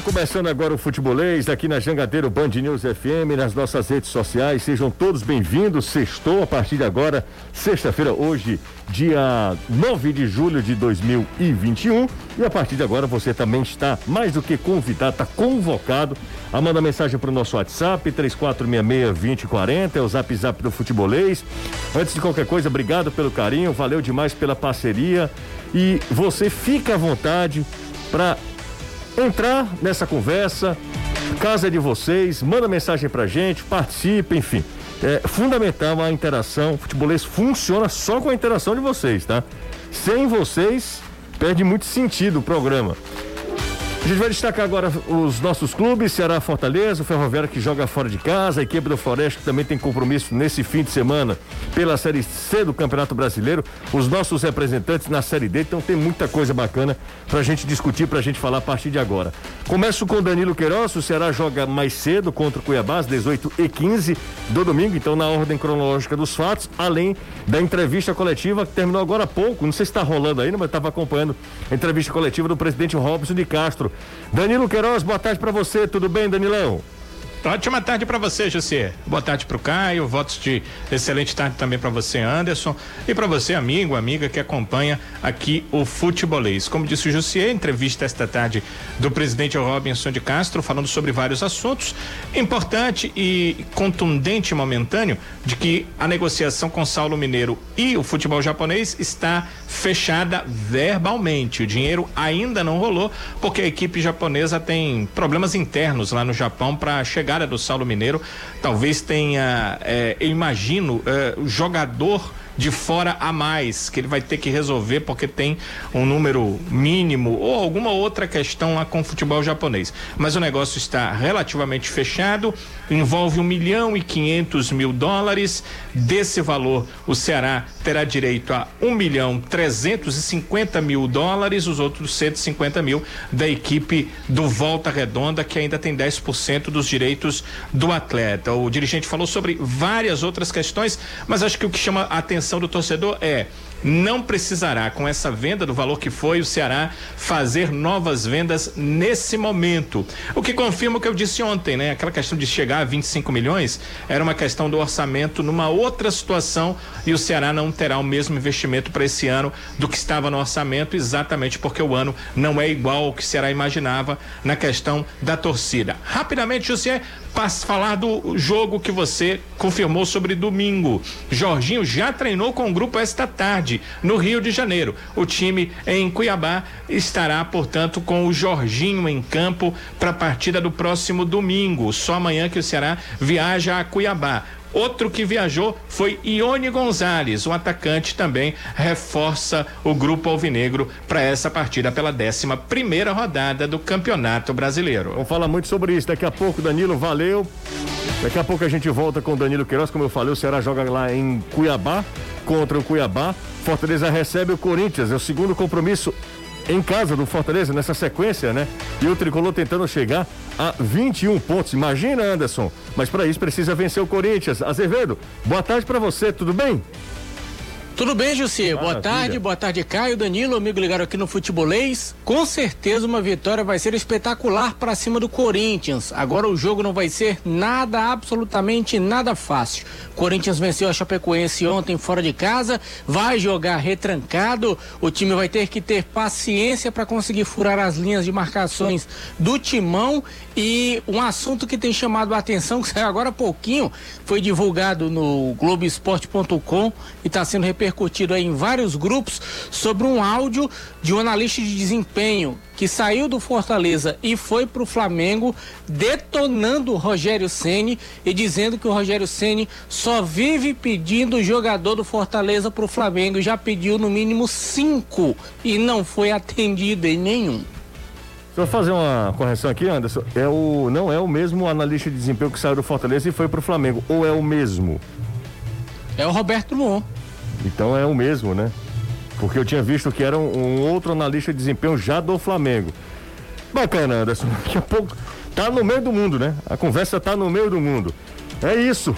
Começando agora o Futebolês aqui na Jangadeiro Band News FM, nas nossas redes sociais. Sejam todos bem-vindos. Sextou a partir de agora, sexta-feira, hoje, dia 9 de julho de 2021. E a partir de agora você também está mais do que convidado, está convocado a mandar mensagem para o nosso WhatsApp, 3466-2040, é o zap zap do Futebolês. Antes de qualquer coisa, obrigado pelo carinho, valeu demais pela parceria. E você fica à vontade para entrar nessa conversa, casa é de vocês, manda mensagem pra gente, participe, enfim. É fundamental a interação. O futebolês funciona só com a interação de vocês, tá? Sem vocês, perde muito sentido o programa. A gente vai destacar agora os nossos clubes, Ceará Fortaleza, o Ferroviário que joga fora de casa, a equipe do Floresta que também tem compromisso nesse fim de semana pela Série C do Campeonato Brasileiro, os nossos representantes na Série D, então tem muita coisa bacana pra gente discutir, pra gente falar a partir de agora. Começo com Danilo Queiroz, o Ceará joga mais cedo contra o Cuiabá, às 18 e 15 do domingo, então na ordem cronológica dos fatos, além da entrevista coletiva que terminou agora há pouco, não sei se está rolando ainda, mas estava acompanhando a entrevista coletiva do presidente Robson de Castro Danilo Queiroz, boa tarde para você, tudo bem, Danilão? Ótima tarde para você, José. Boa tarde para o Caio. Votos de excelente tarde também para você, Anderson. E para você, amigo, amiga que acompanha aqui o Futebolês. Como disse o José, entrevista esta tarde do presidente Robinson de Castro, falando sobre vários assuntos. Importante e contundente momentâneo de que a negociação com Saulo Mineiro e o futebol japonês está fechada verbalmente. O dinheiro ainda não rolou, porque a equipe japonesa tem problemas internos lá no Japão para chegar chegada do Saulo Mineiro talvez tenha, é, eu imagino, é, o jogador de fora a mais que ele vai ter que resolver porque tem um número mínimo ou alguma outra questão lá com o futebol japonês. Mas o negócio está relativamente fechado, envolve um milhão e quinhentos mil dólares. Desse valor, o Ceará terá direito a um milhão trezentos e cinquenta mil dólares, os outros 150 mil da equipe do Volta Redonda, que ainda tem 10% dos direitos do atleta. O dirigente falou sobre várias outras questões, mas acho que o que chama a atenção atenção do torcedor é não precisará, com essa venda do valor que foi, o Ceará fazer novas vendas nesse momento. O que confirma o que eu disse ontem, né? Aquela questão de chegar a 25 milhões era uma questão do orçamento numa outra situação e o Ceará não terá o mesmo investimento para esse ano do que estava no orçamento, exatamente porque o ano não é igual ao que o Ceará imaginava na questão da torcida. Rapidamente, José, falar do jogo que você confirmou sobre domingo. Jorginho já treinou com o grupo esta tarde tarde, no Rio de Janeiro. O time em Cuiabá estará, portanto, com o Jorginho em campo para a partida do próximo domingo. Só amanhã que o Ceará viaja a Cuiabá. Outro que viajou foi Ione Gonzalez, o atacante também reforça o grupo alvinegro para essa partida pela 11 primeira rodada do Campeonato Brasileiro. Vamos falar muito sobre isso daqui a pouco, Danilo, valeu. Daqui a pouco a gente volta com Danilo Queiroz, como eu falei, o Ceará joga lá em Cuiabá contra o Cuiabá. Fortaleza recebe o Corinthians, é o segundo compromisso em casa do Fortaleza nessa sequência, né? E o tricolor tentando chegar a 21 pontos. Imagina, Anderson. Mas para isso precisa vencer o Corinthians. Azevedo, boa tarde para você, tudo bem? Tudo bem, Jussi? Boa tarde, boa tarde, Caio, Danilo, amigo ligado aqui no Futebolês. Com certeza uma vitória vai ser espetacular para cima do Corinthians. Agora o jogo não vai ser nada, absolutamente nada fácil. Corinthians venceu a Chapecoense ontem fora de casa, vai jogar retrancado. O time vai ter que ter paciência para conseguir furar as linhas de marcações do timão. E um assunto que tem chamado a atenção, que saiu agora há pouquinho, foi divulgado no Globoesporte.com e está sendo repercutido em vários grupos sobre um áudio de um analista de desempenho que saiu do Fortaleza e foi para o Flamengo, detonando o Rogério Ceni e dizendo que o Rogério Ceni só vive pedindo o jogador do Fortaleza para o Flamengo. Já pediu no mínimo cinco e não foi atendido em nenhum. Só fazer uma correção aqui, Anderson. É o, não é o mesmo analista de desempenho que saiu do Fortaleza e foi para o Flamengo. Ou é o mesmo? É o Roberto Luon. Então é o mesmo, né? Porque eu tinha visto que era um, um outro analista de desempenho já do Flamengo. Bacana, Anderson. Daqui a pouco tá no meio do mundo, né? A conversa tá no meio do mundo. É isso.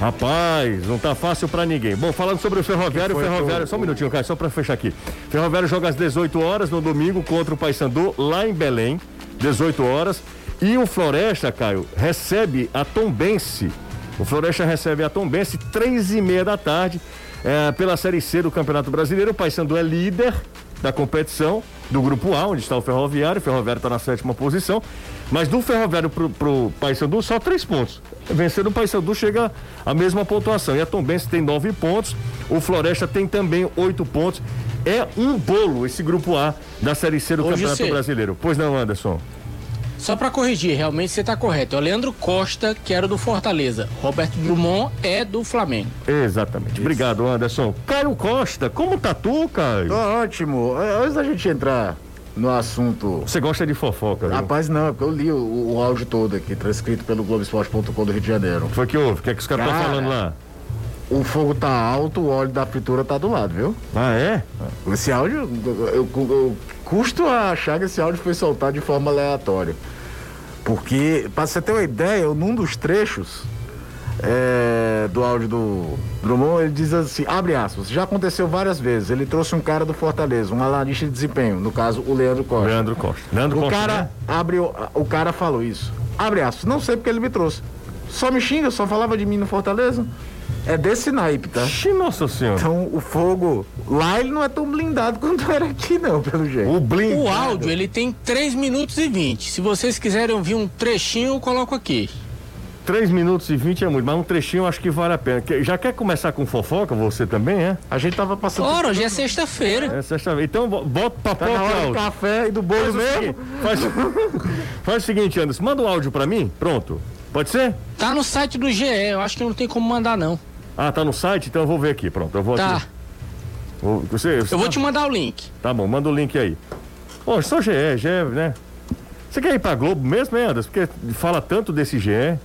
Rapaz, não tá fácil para ninguém. Bom, falando sobre o Ferroviário, o Ferroviário, só um minutinho, cara, só para fechar aqui. Ferroviário joga às 18 horas no domingo contra o Paysandu lá em Belém, 18 horas. E o Floresta, Caio, recebe a Tombense. O Floresta recebe a Tombense três e meia da tarde é, pela Série C do Campeonato Brasileiro. O Paysandu é líder da competição do Grupo A, onde está o Ferroviário. O Ferroviário está na sétima posição. Mas do Ferroviário pro, pro Paysandu, só três pontos. Vencendo o Paysandu chega a mesma pontuação. E a Tombense tem nove pontos. O Floresta tem também oito pontos. É um bolo esse Grupo A da Série C do Hoje Campeonato. Brasileiro. Pois não, Anderson? Só para corrigir, realmente você está correto. É o Leandro Costa, que era do Fortaleza. Roberto Drummond é do Flamengo. Exatamente. Isso. Obrigado, Anderson. Caio Costa, como tá tu, Caio? Tô ótimo. É, antes da gente entrar no assunto. Você gosta de fofoca, viu? Rapaz, não, é porque eu li o, o áudio todo aqui, transcrito pelo Globoesporte.com do Rio de Janeiro. Foi que houve? O que é que os caras estão falando lá? O fogo tá alto, o óleo da fritura tá do lado, viu? Ah, é? Esse áudio, eu, eu, eu custo a achar que esse áudio foi soltado de forma aleatória. Porque, para você ter uma ideia, num dos trechos é, do áudio do Drummond, ele diz assim, abre aspas, já aconteceu várias vezes. Ele trouxe um cara do Fortaleza, um analista de desempenho, no caso, o Leandro Costa. Leandro Costa. Leandro o Costa, cara né? abre, o cara falou isso. Abre aspas, não sei porque ele me trouxe. Só me xinga, só falava de mim no Fortaleza. É desse naipe, tá? Ixi, nossa senhora. Então, o fogo lá ele não é tão blindado quanto era aqui, não, pelo jeito. O blindado. O áudio, ele tem 3 minutos e 20. Se vocês quiserem ouvir um trechinho, eu coloco aqui. 3 minutos e 20 é muito, mas um trechinho eu acho que vale a pena. Já quer começar com fofoca, você também, é? A gente tava passando. Ora, hoje é sexta-feira. É sexta-feira. Então bota pra tá na do café e do bolo faz mesmo. O faz, faz o seguinte, Anderson, manda um áudio pra mim, pronto. Pode ser? Tá no site do GE, eu acho que não tem como mandar, não. Ah, tá no site? Então eu vou ver aqui, pronto. Eu vou tá. Aqui. Você, você eu vou tá... te mandar o link. Tá bom, manda o link aí. Pô, só GE, GE, né? Você quer ir pra Globo mesmo, hein, Anderson? Porque fala tanto desse GE.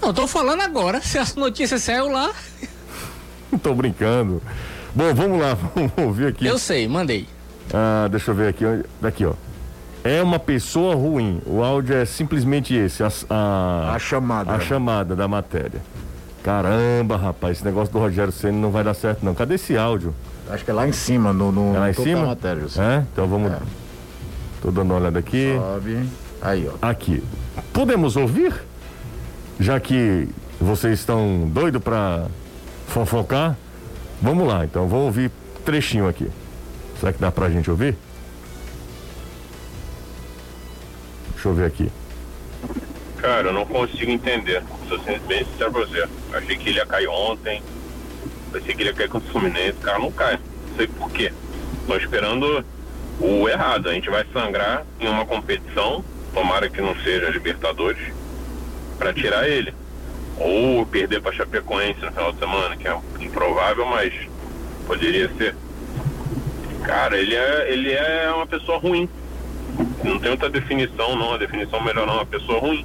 Não, tô falando agora. Se as notícias saiu lá. Não tô brincando. Bom, vamos lá, vamos ouvir aqui. Eu sei, mandei. Ah, deixa eu ver aqui. Daqui, ó. É uma pessoa ruim. O áudio é simplesmente esse. A, a, a chamada. A chamada da matéria. Caramba, rapaz, esse negócio do Rogério Senna não vai dar certo, não. Cadê esse áudio? Acho que é lá em cima, no, no é lá em cima? matéria. É? Então vamos. É. Tô dando uma olhada aqui. Sobe. Aí, ó. Aqui. Podemos ouvir? Já que vocês estão doidos para fofocar, vamos lá, então vamos ouvir trechinho aqui. Será que dá pra gente ouvir? Deixa eu ver aqui. Cara, eu não consigo entender. Sou bem sincero pra você. Achei que ele ia cair ontem. Pensei que ele ia cair contra o Fluminense. Cara, não cai. Não sei por quê. Tô esperando o errado. A gente vai sangrar em uma competição, tomara que não seja Libertadores, para tirar ele. Ou perder pra Chapecoense no final de semana, que é improvável, mas poderia ser. Cara, ele é, ele é uma pessoa ruim. Não tem outra definição, não. A definição melhor não, é uma pessoa ruim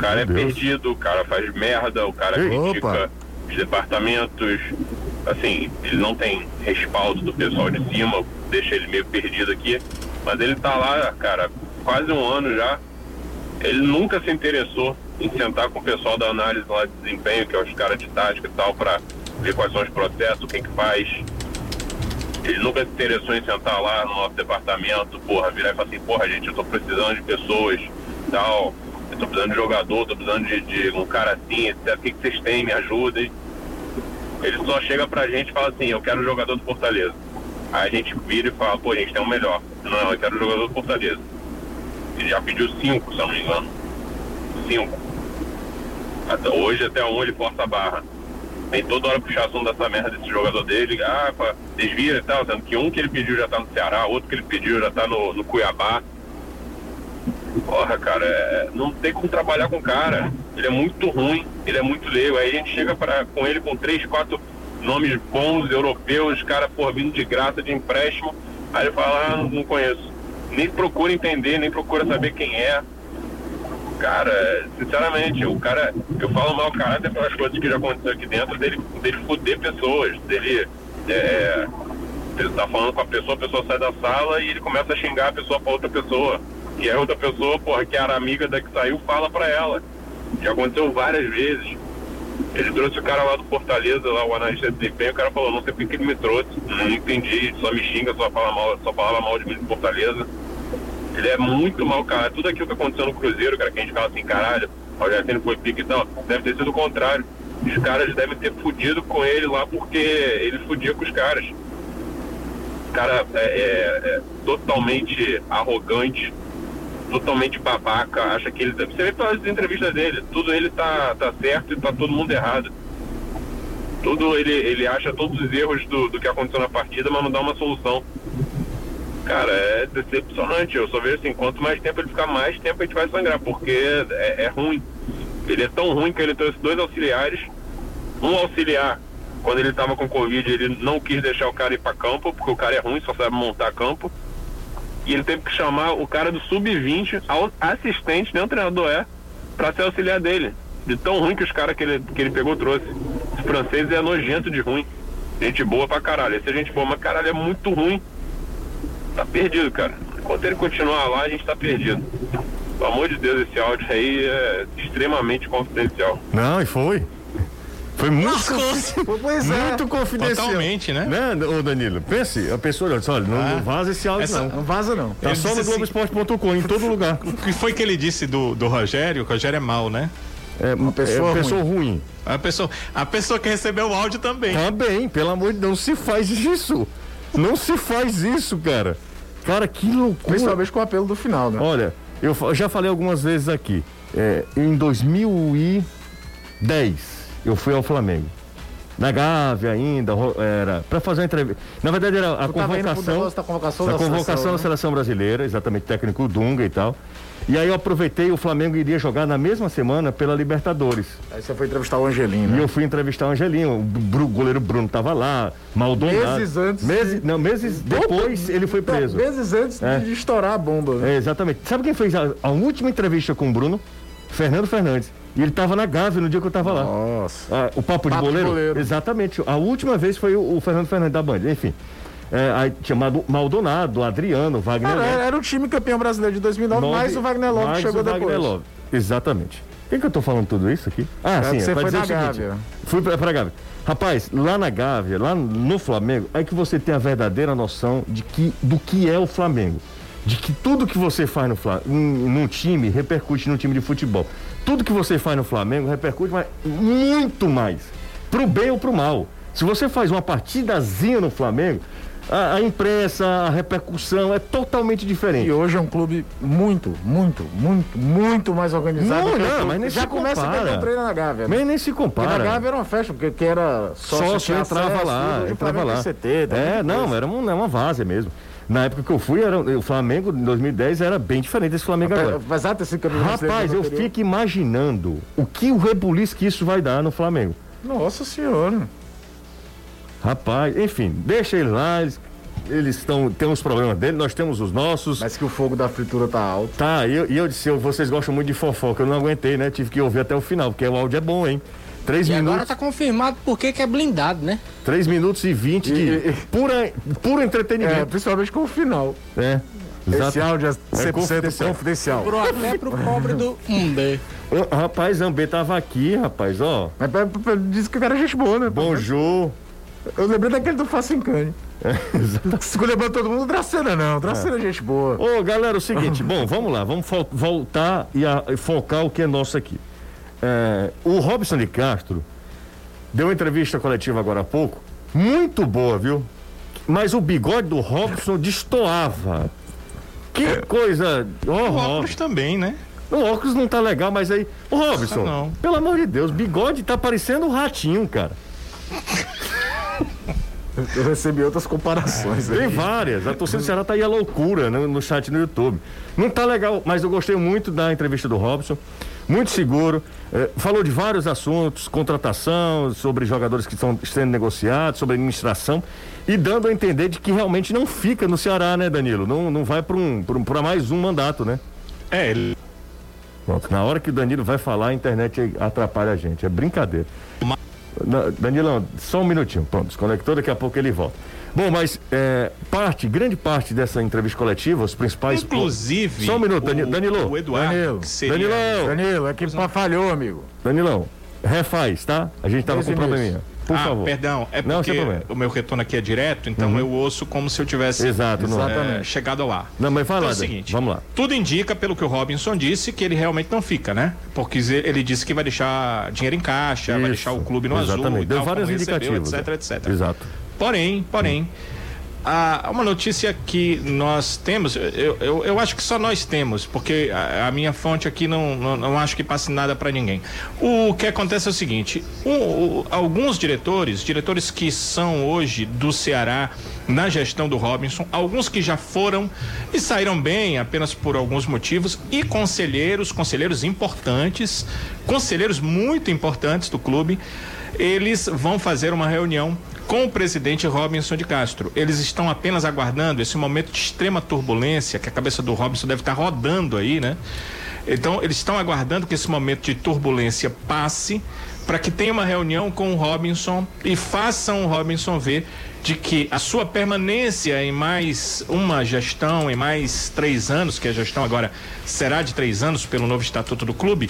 cara é perdido, o cara faz merda, o cara Ei, critica opa. os departamentos. Assim, ele não tem respaldo do pessoal de cima, deixa ele meio perdido aqui. Mas ele tá lá, cara, quase um ano já. Ele nunca se interessou em sentar com o pessoal da análise lá de desempenho, que é os caras de tática e tal, para ver quais são os processos, quem que faz. Ele nunca se interessou em sentar lá no nosso departamento, porra, virar e falar assim, porra, gente, eu tô precisando de pessoas tal eu tô precisando de jogador, tô precisando de, de um cara assim, etc. O que, que vocês têm? Me ajudem. Ele só chega pra gente e fala assim, eu quero um jogador do Fortaleza. Aí a gente vira e fala, pô, a gente tem um melhor. Não, eu quero um jogador do Fortaleza. Ele já pediu cinco, se eu não me engano. Cinco. Até hoje, até um ele força a barra. Tem toda hora puxar assunto dessa merda desse jogador dele, ah, desvira e tal, sendo que um que ele pediu já tá no Ceará, outro que ele pediu já tá no, no Cuiabá. Porra, cara, é, não tem como trabalhar com o cara. Ele é muito ruim, ele é muito leigo. Aí a gente chega pra, com ele com três, quatro nomes bons, europeus, cara, por vindo de graça, de empréstimo. Aí ele fala, ah, não conheço. Nem procura entender, nem procura saber quem é. Cara, sinceramente, o cara, eu falo mal caráter pelas coisas que já aconteceu aqui dentro, dele, dele fuder pessoas, dele. É, ele tá falando com a pessoa, a pessoa sai da sala e ele começa a xingar a pessoa pra outra pessoa. E a outra pessoa, porra, que era amiga da que saiu, fala pra ela. Já aconteceu várias vezes. Ele trouxe o cara lá do Fortaleza, lá o analista de desempenho, o cara falou, não sei por que ele me trouxe, não entendi, só me xinga, só fala mal, só falava mal de mim do Fortaleza. Ele é muito mal, cara. Tudo aquilo que aconteceu no Cruzeiro, cara, que a gente fala assim, caralho, o Rogério foi pique e tal, deve ter sido o contrário. Os caras devem ter fudido com ele lá porque ele fudia com os caras. O cara é, é, é totalmente arrogante, totalmente babaca, acha que ele. Você vê pelas entrevistas dele, tudo ele tá, tá certo e tá todo mundo errado. Tudo ele, ele acha todos os erros do, do que aconteceu na partida, mas não dá uma solução. Cara, é decepcionante. Eu só vejo assim, quanto mais tempo ele ficar, mais tempo a gente vai sangrar, porque é, é ruim. Ele é tão ruim que ele trouxe dois auxiliares. Um auxiliar, quando ele estava com Covid, ele não quis deixar o cara ir para campo, porque o cara é ruim, só sabe montar campo e ele teve que chamar o cara do sub-20, assistente, nem o treinador é, para ser auxiliar dele. De tão ruim que os caras que ele, que ele pegou trouxe. Esse francês é nojento de ruim. Gente boa pra caralho. Esse é gente boa, mas caralho, é muito ruim. Tá perdido, cara. Enquanto ele continuar lá, a gente tá perdido. Pelo amor de Deus, esse áudio aí é extremamente confidencial. Não, e foi. Foi muito, pois é. muito confidencial. Totalmente, né? né? Ô Danilo, pense, a pessoa olha, olha não, ah, não vaza esse áudio essa, não. Não vaza não. Tá só no assim, Globoesporte.com, em todo lugar. O que foi que ele disse do, do Rogério? O Rogério é mal, né? É uma pessoa, é uma pessoa ruim. ruim. A pessoa, a pessoa que recebeu o áudio também. Também, pelo amor de Deus, não se faz isso. Não se faz isso, cara. Cara, que loucura. Principalmente com o apelo do final, né? Olha, eu já falei algumas vezes aqui. É, em 2010, eu fui ao Flamengo na Gávea ainda, era para fazer uma entrevista. Na verdade era a convocação, da convocação, da, da convocação seleção, da seleção brasileira, exatamente técnico Dunga e tal. E aí eu aproveitei, o Flamengo iria jogar na mesma semana pela Libertadores. Aí você foi entrevistar o Angelinho, né? E eu fui entrevistar o Angelinho, o goleiro Bruno tava lá, Maldonado. Meses antes. Meses, de... Não, meses depois ele foi preso. Meses antes é. de estourar a bomba. Né? É, exatamente. Sabe quem fez a, a última entrevista com o Bruno? Fernando Fernandes. E ele estava na Gávea no dia que eu estava lá. Nossa. Ah, o papo, papo de, boleiro? de, boleiro? Exatamente. A última vez foi o, o Fernando Fernandes da Band. Enfim. É, aí tinha Maldonado, Adriano, Wagner Love. Era o time campeão brasileiro de 2009, Nove, mais o Wagner Love que chegou depois. Wagner Love. Exatamente. Por que, que eu tô falando tudo isso aqui? Ah, é sim, você é foi na Gávea. Fui pra, pra Gávea. Rapaz, lá na Gávea, lá no Flamengo, é que você tem a verdadeira noção de que, do que é o Flamengo. De que tudo que você faz no Flamengo, num time repercute no time de futebol tudo que você faz no Flamengo repercute mas muito mais. Pro bem ou pro mal. Se você faz uma partidazinha no Flamengo, a, a, imprensa, a repercussão é totalmente diferente. E hoje é um clube muito, muito, muito, muito mais organizado. Não, não, mas nem já se começa compara. a treino na Gávea. Né? Mas nem se compara. Porque na Gávea era uma festa, porque que era sócio, sócio entrava acesso, lá, entrava lá. CT, é, não, era uma, uma várzea mesmo. Na época que eu fui, era, o Flamengo em 2010 era bem diferente desse Flamengo agora. Mas até esse Rapaz, eu fico imaginando o que o rebuliço que isso vai dar no Flamengo. Nossa senhora. Rapaz, enfim, deixa ele lá, eles eles estão tem uns problemas dele, nós temos os nossos. Mas que o fogo da fritura tá alto. Tá, e eu, eu, disse, vocês gostam muito de fofoca, eu não aguentei, né? Tive que ouvir até o final, porque o áudio é bom, hein? Três e minutos. agora tá confirmado porque que é blindado, né? 3 minutos e 20 de e, pura, puro entretenimento. É, principalmente com o final. É. Exato. Esse áudio é 100% é confidencial. confidencial. Pro até pro pobre do Umbe. Rapaz, Ambê tava aqui, rapaz, ó. Mas disse que era gente boa, né? Bonjour. Eu lembrei daquele do Facincane. É, Se lembrando todo mundo, Dracena não. Dracena é. é gente boa. Ô, galera, o seguinte, bom, vamos lá, vamos voltar e, a, e focar o que é nosso aqui. É, o Robson de Castro deu uma entrevista coletiva agora há pouco, muito boa, viu? Mas o bigode do Robson destoava. Que é. coisa. Oh, o óculos também, né? O óculos não tá legal, mas aí. Ô Robson, não. pelo amor de Deus, bigode tá parecendo um ratinho, cara. Eu recebi outras comparações. Tem várias. A torcida do Ceará tá aí a loucura no, no chat no YouTube. Não tá legal, mas eu gostei muito da entrevista do Robson muito seguro. Eh, falou de vários assuntos, contratação, sobre jogadores que estão sendo negociados, sobre administração e dando a entender de que realmente não fica no Ceará, né, Danilo? Não, não vai para um, um, mais um mandato, né? É, ele. Pronto, na hora que o Danilo vai falar, a internet atrapalha a gente. É brincadeira. Danilão, só um minutinho. Pronto, desconectou, daqui a pouco ele volta. Bom, mas é, parte, grande parte dessa entrevista coletiva, os principais. Inclusive. Só um minuto, Danilo. Danilo. O Eduardo. Danilo. Seria... Danilão. Danilo, é que falhou, amigo. Danilão. refaz, tá? A gente tava com um probleminha. Por ah, favor. perdão, é Não, porque o meu retorno aqui é direto, então Uhum. eu ouço como se eu tivesse Exato, é. eh, Exatamente. chegado ar. Não, mas fala, Então é o seguinte, vamos lá. Tudo indica, pelo que o Robinson disse, que ele realmente não fica, né? Porque ele disse que vai deixar dinheiro em caixa, vai Isso, deixar o clube no exatamente. azul, e Deu tal, vários recebeu, etc, etc. Exato. Porém, porém, há uma notícia que nós temos, eu, eu, eu acho que só nós temos, porque a, a minha fonte aqui não, não, não acho que passe nada para ninguém. O que acontece é o seguinte: o- o- alguns diretores, diretores que são hoje do Ceará na gestão do Robinson, alguns que já foram e saíram bem apenas por alguns motivos, e conselheiros, conselheiros importantes, conselheiros muito importantes do clube, eles vão fazer uma reunião com o presidente Robinson de Castro. Eles estão apenas aguardando esse momento de extrema turbulência, que a cabeça do Robinson deve estar rodando aí, né? Então, eles estão aguardando que esse momento de turbulência passe para que tenha uma reunião com o Robinson e façam o Robinson ver de que a sua permanência em mais uma gestão, em mais três anos, que a gestão agora será de três anos pelo novo estatuto do clube,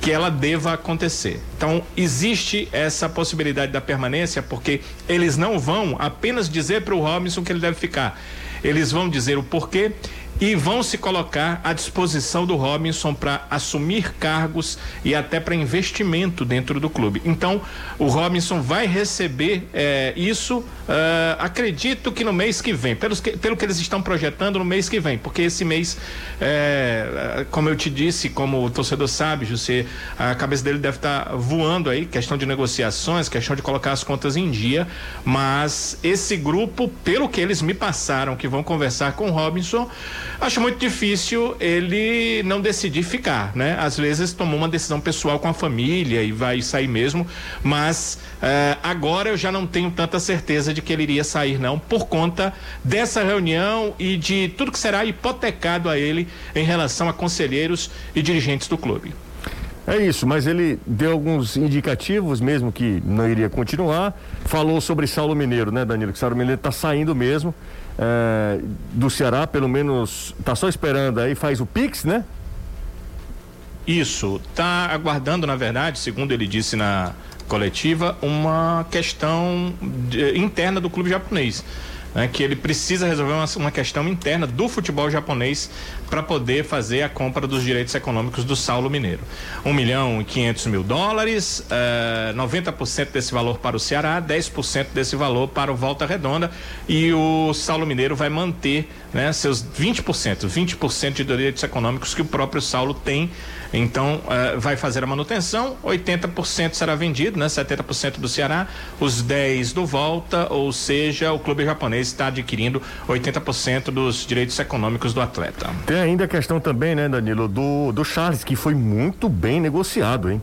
que ela deva acontecer. Então, existe essa possibilidade da permanência, porque eles não vão apenas dizer para o Robinson que ele deve ficar. Eles vão dizer o porquê e vão se colocar à disposição do Robinson para assumir cargos e até para investimento dentro do clube. Então, o Robinson vai receber eh, isso, eh, acredito que no mês que vem, pelos que- pelo que eles estão projetando no mês que vem, porque esse mês, eh, como eu te disse, como o torcedor sabe, José, a cabeça dele deve estar voando aí, questão de negociações, questão de colocar as contas em dia, mas esse grupo, pelo que eles me passaram, que vão conversar com o Robinson, acho muito difícil ele não decidir ficar, né? Às vezes tomou uma decisão pessoal com a família e vai sair mesmo, mas eh, agora eu já não tenho tanta certeza de que ele iria sair não, por conta dessa reunião e de tudo que será hipotecado a ele em relação a conselheiros e dirigentes do clube. É isso, mas ele deu alguns indicativos mesmo que não iria continuar. Falou sobre Saulo Mineiro, né, Danilo? Que Saulo Mineiro tá saindo mesmo é, do Ceará, pelo menos tá só esperando aí, faz o Pix, né? Isso, está aguardando, na verdade, segundo ele disse na coletiva, uma questão de- interna do clube japonês. Né, que ele precisa resolver uma, uma questão interna do futebol japonês para poder fazer a compra dos direitos econômicos do Saulo Mineiro. 1 milhão e 500 mil dólares, eh, 90% desse valor para o Ceará, 10% desse valor para o Volta Redonda e o Saulo Mineiro vai manter né, seus 20%, 20% de direitos econômicos que o próprio Saulo tem. Então, eh, vai fazer a manutenção, 80% será vendido, né? 70% do Ceará, os 10 do Volta, ou seja, o clube japonês está adquirindo 80% dos direitos econômicos do atleta. Tem ainda a questão também, né, Danilo, do, do Charles, que foi muito bem negociado, hein?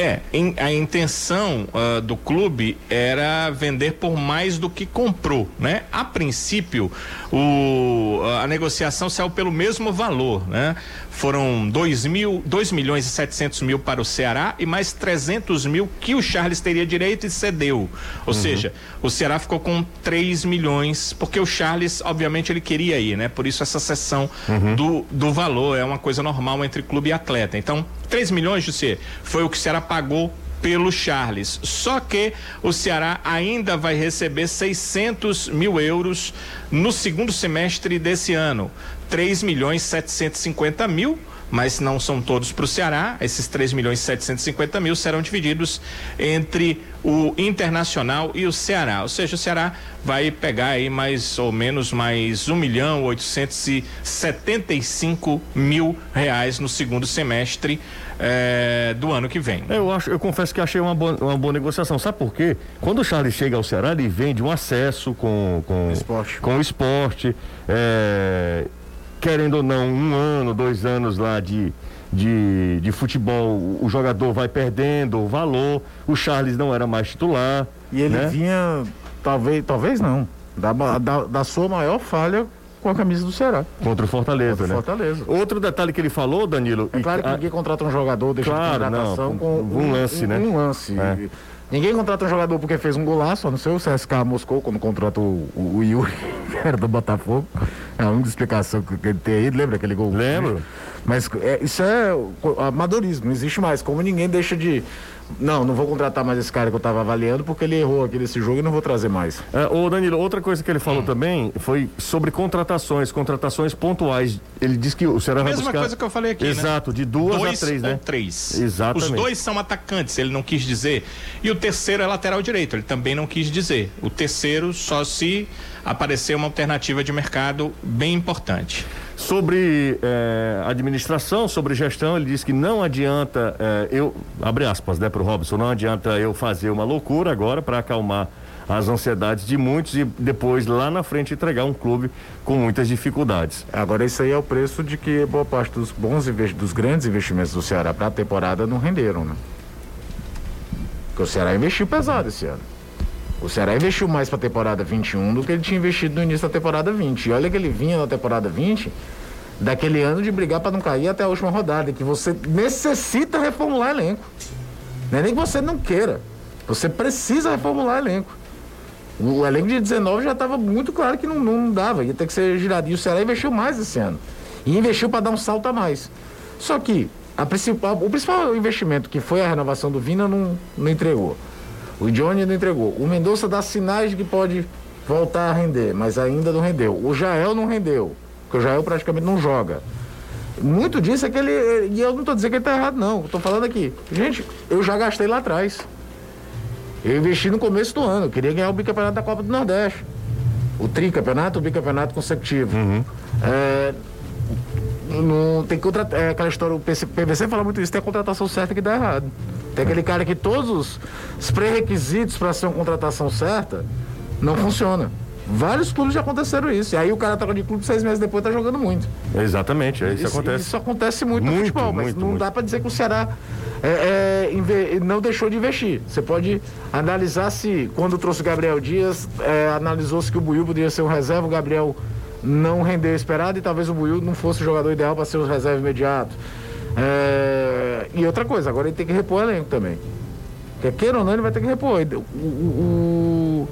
É, em- a intenção ah, do clube era vender por mais do que comprou, né? A princípio, o, a negociação saiu pelo mesmo valor, né? Foram 2 mil, 2 milhões e 700 mil para o Ceará e mais 300 mil que o Charles teria direito e cedeu. Ou seja, o Ceará ficou com 3 milhões, porque o Charles, obviamente, ele queria ir, né? Por isso essa sessão do, do valor é uma coisa normal entre clube e atleta. Então, 3 milhões, José, foi o que o Ceará pagou pelo Charles. Só que o Ceará ainda vai receber 600 mil euros no segundo semestre desse ano. 3 milhões 750 mil, mas não são todos para o Ceará. Esses 3 milhões e 750 mil serão divididos entre o Internacional e o Ceará. Ou seja, o Ceará vai pegar aí mais ou menos mais 1 milhão 875 mil reais no segundo semestre eh, do ano que vem. Eu acho, eu confesso que achei uma boa, uma boa negociação. Sabe por quê? Quando o Charles chega ao Ceará, ele vende um acesso com, com, Esporte. com o esporte. é, querendo ou não, um ano, dois anos lá de, de, de futebol, o jogador vai perdendo o valor. O Charles não era mais titular. E ele né? vinha, talvez, talvez não, da, da, da sua maior falha com a camisa do Ceará. Contra o Fortaleza, Contra né? Fortaleza. Outro detalhe que ele falou, Danilo. É claro que a- ninguém contrata um jogador, deixa Claro, de contratação não, com um lance, né? Um lance. É. Ninguém contrata um jogador porque fez um golaço, a não ser o CSK Moscou, quando contrata o, o, o Yuri, que era do Botafogo. A única explicação que ele tem aí, lembra aquele gol? Lembro. Mas é, isso é amadorismo, não existe mais. Como ninguém deixa de. Não, não vou contratar mais esse cara que eu estava avaliando porque ele errou aqui nesse jogo e não vou trazer mais. É, ô Danilo, outra coisa que ele falou hum. também foi sobre contratações, contratações pontuais. Ele disse que o Ceará vai buscar... Mesma coisa que eu falei aqui, né? Exato, né? de duas dois a três, né? três. Exatamente. Os dois são atacantes, ele não quis dizer. E o terceiro é lateral direito, ele também não quis dizer. O terceiro só se aparecer uma alternativa de mercado bem importante. Sobre eh, administração, sobre gestão, ele disse que não adianta eh, eu, abre aspas, né, para o Robson, não adianta eu fazer uma loucura agora para acalmar as ansiedades de muitos e depois lá na frente entregar um clube com muitas dificuldades. Agora isso aí é o preço de que boa parte dos bons dos grandes investimentos do Ceará para a temporada não renderam, né? Porque o Ceará investiu pesado esse ano. O Ceará investiu mais para a temporada 21 do que ele tinha investido no início da temporada 20. E olha que ele vinha na temporada 20 daquele ano de brigar para não cair até a última rodada, que você necessita reformular elenco. Não é nem que você não queira. Você precisa reformular elenco. O elenco de 19 já estava muito claro que não, não dava, ia ter que ser girado. E o Ceará investiu mais esse ano. E investiu para dar um salto a mais. Só que a principal, o principal investimento, que foi a renovação do Vina, não, não entregou. O Johnny não entregou. O Mendonça dá sinais de que pode voltar a render, mas ainda não rendeu. O Jael não rendeu, porque o Jael praticamente não joga. Muito disso é que ele. E eu não estou dizendo que ele está errado, não. Estou falando aqui. Gente, eu já gastei lá atrás. Eu investi no começo do ano. Eu queria ganhar o bicampeonato da Copa do Nordeste. O tricampeonato, o bicampeonato consecutivo. Uhum. É, não tem contratar. É aquela história, o PVC fala muito isso, tem a contratação certa que dá errado. Tem aquele cara que todos os pré-requisitos para ser uma contratação certa não funciona. Vários clubes já aconteceram isso. E aí o cara troca de clube seis meses depois tá jogando muito. Exatamente, é isso, isso acontece. Isso acontece muito, muito no futebol, mas muito, não muito. dá para dizer que o Ceará é, é, não deixou de investir. Você pode analisar se, quando trouxe o Gabriel Dias, é, analisou-se que o Buiu poderia ser um reserva, o Gabriel não rendeu esperado e talvez o Buiu não fosse o jogador ideal para ser o reserva imediato. É, e outra coisa, agora ele tem que repor o elenco também. Quer queira ou não, ele vai ter que repor. O, o,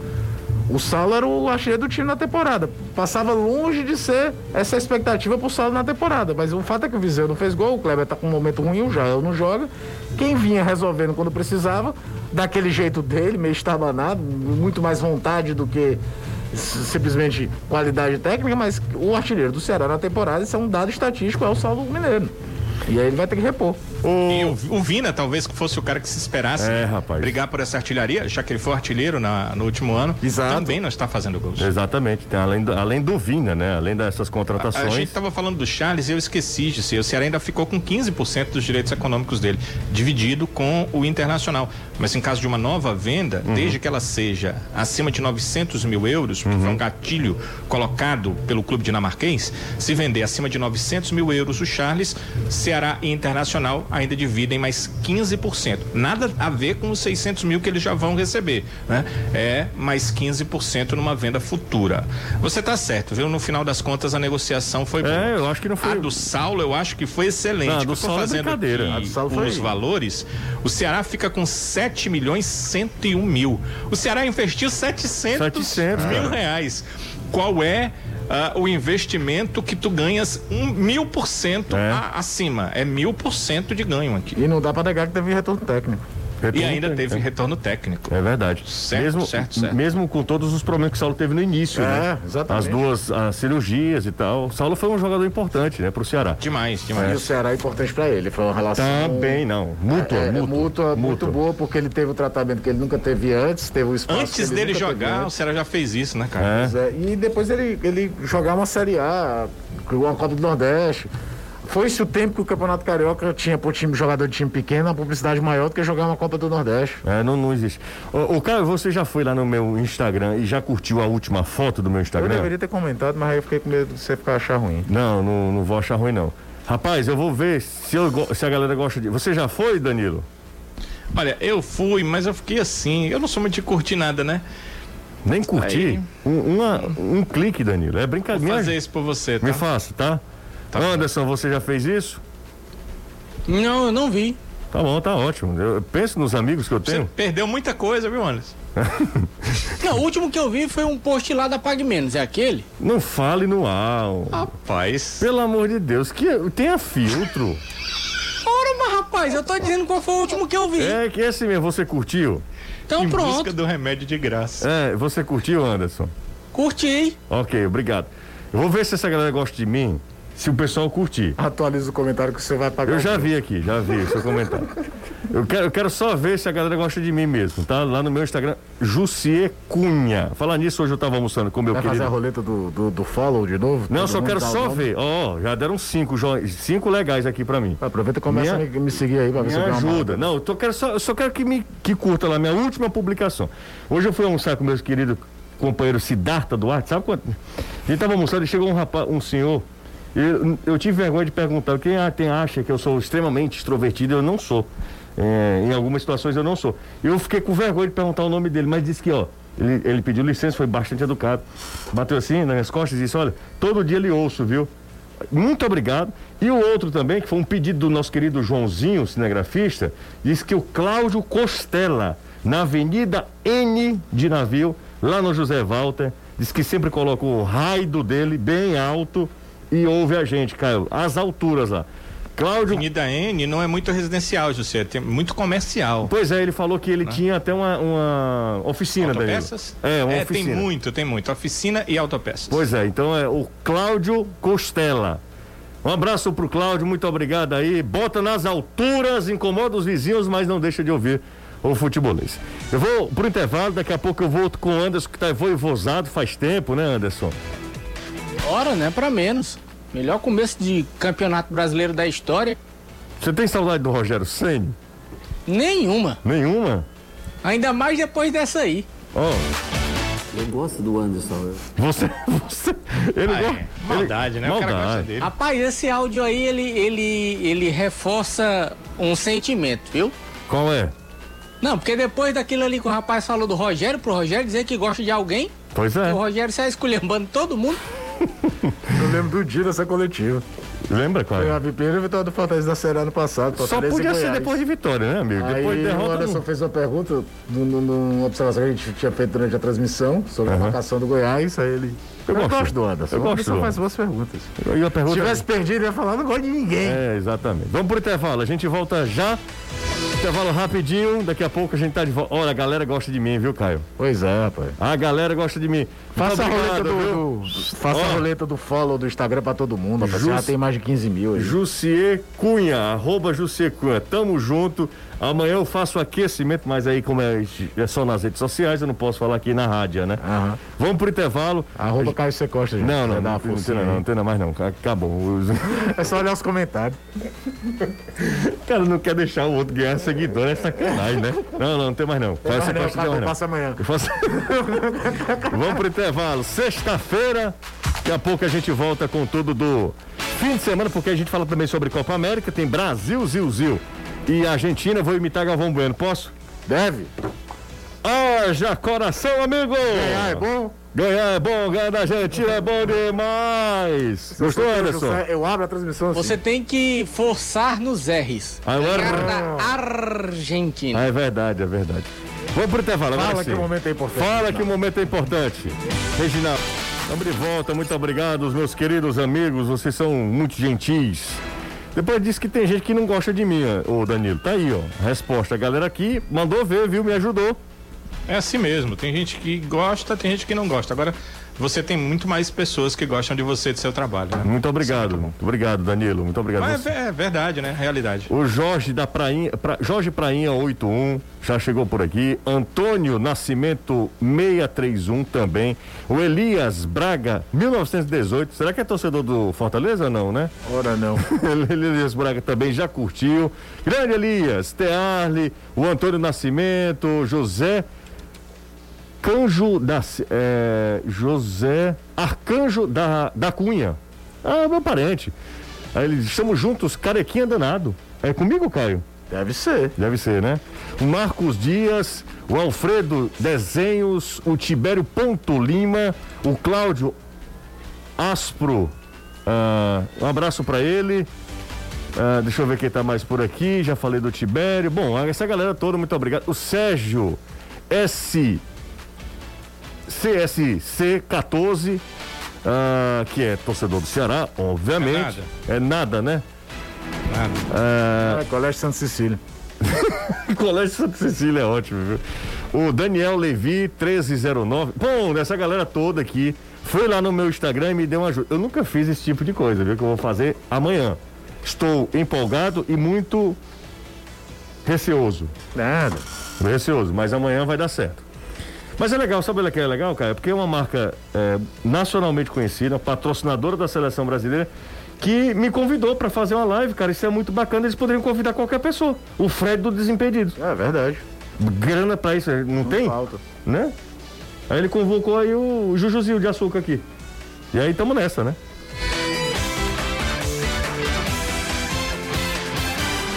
o Saulo era o artilheiro do time na temporada. Passava longe de ser essa expectativa pro Saulo na temporada. Mas o fato é que o Viseu não fez gol, o Kleber tá com um momento ruim, o Jael não joga. Quem vinha resolvendo quando precisava, daquele jeito dele, meio estabanado, muito mais vontade do que simplesmente qualidade técnica, mas o artilheiro do Ceará na temporada, isso é um dado estatístico, é o Saulo Mineiro. E aí ele vai ter que repor. O... E o, o, Vina, talvez que fosse o cara que se esperasse é, rapaz. brigar por essa artilharia, já que ele foi artilheiro na, no último ano. Exato. Também não está fazendo gols. Exatamente. Tem, além, do, além do Vina, né? Além dessas contratações. A, a gente estava falando do Charles e eu esqueci de ser. O Ceará ainda ficou com 15% dos direitos econômicos dele, dividido com o Internacional. Mas em caso de uma nova venda, uhum. desde que ela seja acima de 900 mil euros, porque uhum. foi um gatilho colocado pelo clube dinamarquês, se vender acima de 900 mil euros o Charles, Ceará e Internacional ainda dividem mais 15%. Nada a ver com os 600 mil que eles já vão receber, né? É mais 15% numa venda futura. Você está certo, viu? No final das contas a negociação foi boa. É, eu acho que não foi. A do Saulo eu acho que foi excelente. Não, a do Saulo é brincadeira. A do Saulo foi... os valores, o Ceará fica com 7 milhões 101 mil. O Ceará investiu 700, 700 mil é. reais. Qual é uh, o investimento que tu ganhas um mil por cento é. acima. É mil por cento de ganho aqui. E não dá para negar que teve retorno técnico. Retorno e ainda teve é. retorno técnico. É verdade. Certo, mesmo, certo, certo. Mesmo com todos os problemas que o Saulo teve no início, é, né? Exatamente. As duas as cirurgias e tal. O Saulo foi um jogador importante, né, pro Ceará. Demais, demais. E o Ceará é importante para ele. Foi uma relação. Também não. Mútua, é, é, mútua, mútua, muito boa, porque ele teve o tratamento que ele nunca teve antes, teve o espaço. Antes dele jogar, o Ceará já fez isso, né, cara? É. E depois ele, ele jogar uma Série A, uma Copa do Nordeste. Foi-se o tempo que o Campeonato Carioca tinha pro time jogador de time pequeno uma publicidade maior do que jogar uma Copa do Nordeste. É, não, não existe. O, o cara, você já foi lá no meu Instagram e já curtiu a última foto do meu Instagram? Eu deveria ter comentado, mas aí eu fiquei com medo de você ficar achar ruim. Não, não, não vou achar ruim não. Rapaz, eu vou ver se, eu, se a galera gosta de. Você já foi, Danilo? Olha, eu fui, mas eu fiquei assim. Eu não sou muito de curtir nada, né? Nem curtir? Aí... Um, uma, um clique, Danilo. É brincadeira. Vou fazer isso por você, tá? Me faça, tá? Tá Anderson, bom. você já fez isso? Não, eu não vi. Tá bom, tá ótimo. Eu penso nos amigos que eu tenho. Você perdeu muita coisa, viu, Anderson? Não, o último que eu vi foi um post lá da Pag Menos, é aquele? Não fale no ar. Rapaz. Pelo amor de Deus, que tenha filtro. Ora, mas rapaz, eu tô dizendo qual foi o último que eu vi. É que esse mesmo, você curtiu? Então em pronto, busca do remédio de graça. É, você curtiu, Anderson? curti. Ok, obrigado. Eu vou ver se essa galera gosta de mim, se o pessoal curtir. Atualiza o comentário que você vai pagar. Eu já vi aqui, já vi o seu comentário. Eu quero, eu quero só ver se a galera gosta de mim mesmo, tá? Lá no meu Instagram, Jussier Cunha. Falar nisso, hoje eu tava almoçando com o meu Vai fazer a querido. roleta do, do, do follow de novo? Não, só quero só ver. Ó, já deram cinco, cinco legais aqui pra mim. Aproveita e começa Minha- a me, seguir aí pra ver se ajuda. Não, eu, tô, quero só, eu só quero que me que curta lá minha última publicação. Hoje eu fui almoçar com meus queridos companheiro Siddhartha Duarte, sabe quanto? A gente tava almoçando e chegou um rapaz, um senhor. Eu, eu tive vergonha de perguntar. Quem tem acha que eu sou extremamente extrovertido? Eu não sou. É, em algumas situações eu não sou. Eu fiquei com vergonha de perguntar o nome dele, mas disse que, ó, ele, ele pediu licença, foi bastante educado. Bateu assim nas costas e disse: Olha, todo dia ele ouço, viu? Muito obrigado. E o outro também, que foi um pedido do nosso querido Joãozinho, cinegrafista, disse que o Cláudio Costela, na Avenida N de Navio, lá no José Walter, disse que sempre coloca o raio dele bem alto e ouve a gente, Caio, às alturas lá. Cláudio. Avenida N não é muito residencial, José, tem muito comercial. Pois é, ele falou que ele tinha até uma, uma oficina dele. Autopeças? É, uma tem oficina. muito, tem muito. Oficina e autopeças. Pois é, então é o Cláudio Costela. Um abraço pro Cláudio, muito obrigado aí. Bota nas alturas, incomoda os vizinhos, mas não deixa de ouvir o futebolês. Eu vou pro intervalo, daqui a pouco eu volto com o Anderson, que tá voivosado faz tempo, né, Anderson? Ora, né? Pra menos. Melhor começo de campeonato brasileiro da história. Você tem saudade do Rogério Senni? Nenhuma. Nenhuma? Ainda mais depois dessa aí. Ó, Eu gosto do Anderson. você, você, ele Ah, go- é. Maldade, ele- né? O cara gosta Maldade. dele. Rapaz, esse áudio aí, ele, ele, ele reforça um sentimento, viu? Qual é? Não, porque depois daquilo ali que o rapaz falou do Rogério, pro Rogério dizer que gosta de alguém, Pois é. o Rogério sai esculhambando todo mundo. Eu lembro do dia dessa coletiva. Lembra, Foi Caio? a primeira vitória do Fortaleza da Série ano passado. Só podia ser depois de vitória, né, amigo? Aí depois de o derrota. Anderson não- fez uma pergunta num- num- numa observação que a gente tinha feito durante a transmissão sobre a Aham. marcação do Goiás. Aí ele. Eu gosto. gosto do Anderson. Eu gosto Anderson faz boas perguntas. E a Se pergunta. tivesse perdido, ia falar, não gosto de ninguém. É, exatamente. Vamos pro intervalo. A gente volta já. Intervalo rapidinho. Daqui a pouco a gente tá de volta. Olha, a galera gosta de mim, viu, Caio? Pois é, rapaz. A galera gosta de mim. Faça, Muito a roleta, obrigado, do, do- faça Ó. a roleta do follow do Instagram pra todo mundo. Rapaz. Jus- já tem mais de 15 mil aí. Jussier Cunha, arroba Jussier Cunha. Tamo junto. Amanhã eu faço aquecimento, mas aí, como é, é só nas redes sociais, eu não posso falar aqui na rádio, né? Aham. Vamos pro intervalo. Arroba Caio C. Costa, gente. Não, não, não, não, não, não nada mais não. Acabou. É só olhar os comentários. O cara não quer deixar o outro ganhar seguidor, é sacanagem, né? Não, não, não tem mais não. Faz essa Mas não, não não. passa amanhã. Eu faço- Vamos pro intervalo. Sexta-feira, daqui a pouco a gente volta com tudo do fim de semana, porque a gente fala também sobre Copa América, tem Brasil, Zil, Zil. E Argentina, vou imitar Galvão Bueno, posso? Deve. Haja coração, amigo! Ganhar é bom. Ganhar é bom, ganhar da Argentina é bom demais! Gostou, Eu- Anderson? Eu abro a transmissão assim. Você tem que forçar nos R's. Eu Ganhar da Argentina. Ah, é verdade, é verdade. Vamos pro intervalo, agora Fala sim. que o momento é importante. Fala que o momento é importante. Reginaldo, estamos de volta, muito obrigado, os meus queridos amigos, vocês são muito gentis. Depois disse que tem gente que não gosta de mim, ô Danilo. Tá aí, ó. Resposta. A galera aqui mandou ver, viu? Me ajudou. É assim mesmo. Tem gente que gosta, tem gente que não gosta. Agora, você tem muito mais pessoas que gostam de você e do seu trabalho, né? Muito obrigado. Muito obrigado, Danilo. Muito obrigado. Mas Você- é, é verdade, né? Realidade. O Jorge da Prainha, pra- Jorge Prainha 81, já chegou por aqui. Antônio Nascimento 631 também. O Elias Braga 1918. Será que é torcedor do Fortaleza ou não, né? Ora não. Elias Braga também já curtiu. Grande Elias, Tearle, o Antônio Nascimento, José Canjo da é, José Arcanjo da, da Cunha. Ah, meu parente. Aí eles estamos juntos, carequinha danado. É comigo, Caio? Deve ser. Deve ser, né? Marcos Dias, o Alfredo Desenhos, o Tibério Ponto Lima, o Cláudio Aspro. ah, um abraço pra ele. Ah, deixa eu ver quem tá mais por aqui. Já falei do Tibério. Bom, essa galera toda, muito obrigado. O Sérgio S. CSC 14, ah, que é torcedor do Ceará, obviamente. É nada, é nada né? Nada. Ah, Ah, Colégio Santa Cecília. Colégio Santa Cecília é ótimo, viu? O Daniel Levi 1309. Bom, dessa galera toda aqui foi lá no meu Instagram e me deu uma ajuda. Eu nunca fiz esse tipo de coisa, viu? Que eu vou fazer amanhã. Estou empolgado e muito receoso. Nada. Receoso, mas amanhã vai dar certo. Mas é legal, sabe o que é legal, cara? Porque é uma marca é, nacionalmente conhecida, patrocinadora da seleção brasileira, que me convidou para fazer uma live, cara. Isso é muito bacana. Eles poderiam convidar qualquer pessoa. O Fred do Desimpedidos. É verdade. Grana pra isso, não, tem? falta. Né? Aí ele convocou aí o Jujuzinho de açúcar aqui. E aí tamo nessa, né?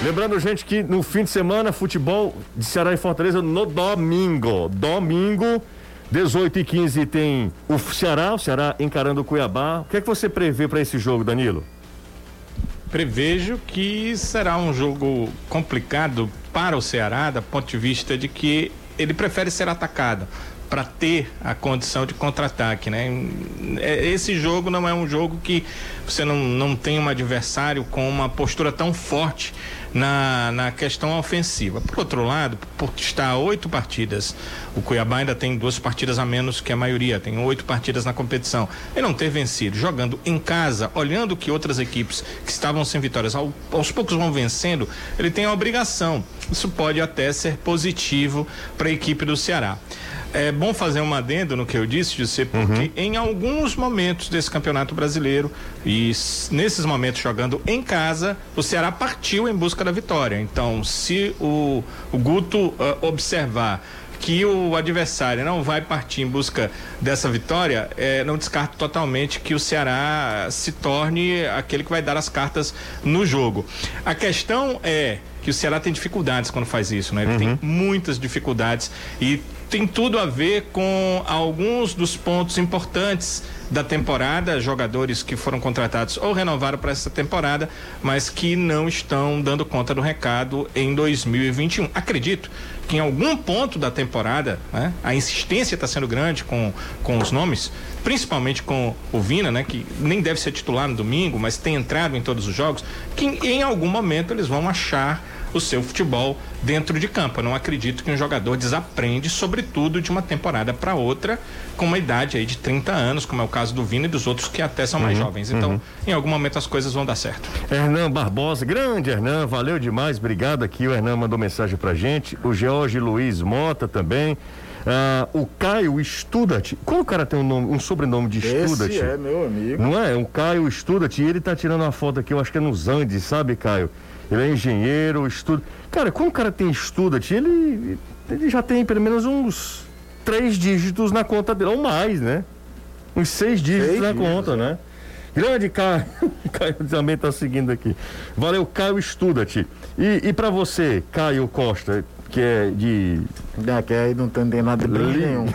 Lembrando, gente, que no fim de semana, futebol de Ceará e Fortaleza no domingo. Domingo, 18 e 15 tem o Ceará, o Ceará encarando o Cuiabá. O que é que você prevê para esse jogo, Danilo? Prevejo que será um jogo complicado para o Ceará, do ponto de vista de que ele prefere ser atacado para ter a condição de contra-ataque, né? É, Esse jogo não é um jogo que você não, não tem um adversário com uma postura tão forte na, na questão ofensiva. Por outro lado, porque está a oito partidas, o Cuiabá ainda tem duas partidas a menos que a maioria, tem oito partidas na competição. E não ter vencido, jogando em casa, olhando que outras equipes que estavam sem vitórias ao- aos poucos vão vencendo, ele tem a obrigação. Isso pode até ser positivo para a equipe do Ceará. É bom fazer um adendo no que eu disse, José, porque em alguns momentos desse campeonato brasileiro, e nesses momentos jogando em casa, o Ceará partiu em busca da vitória. Então, se o, o Guto ah, observar que o adversário não vai partir em busca dessa vitória, eh, não descarto totalmente que o Ceará se torne aquele que vai dar as cartas no jogo. A questão é que o Ceará tem dificuldades quando faz isso, né? Ele tem muitas dificuldades e tem tudo a ver com alguns dos pontos importantes da temporada, jogadores que foram contratados ou renovaram para essa temporada, mas que não estão dando conta do recado em 2021. Acredito que em algum ponto da temporada, né, a insistência está sendo grande com, com os nomes, principalmente com o Vina, né, que nem deve ser titular no domingo, mas tem entrado em todos os jogos, que em algum momento eles vão achar o seu futebol dentro de campo. Eu não acredito que um jogador desaprende, sobretudo de uma temporada para outra, com uma idade aí de 30 anos, como é o caso do Vina e dos outros que até são mais jovens. Então, em algum momento as coisas vão dar certo. Hernan Barbosa, grande Hernan, valeu demais, obrigado aqui. O Hernan mandou mensagem pra gente. O George Luiz Mota também. Ah, o Caio Studat. Como o cara tem um, nome, um sobrenome de Studat? Esse é meu amigo. Não é? O Caio Studat. E ele tá tirando uma foto aqui, eu acho que é nos Andes, sabe, Caio? Ele é engenheiro, estuda. Cara, como o cara tem Studat, ele, ele já tem pelo menos uns três dígitos na conta dele, ou mais, né? Uns seis dígitos Seis na dígitos, conta, né? Grande Caio. Caio também tá seguindo aqui. Valeu, Caio Studat. E, e para você, Caio Costa, que é de. É, que aí não tem, tem nada de brinde nenhum.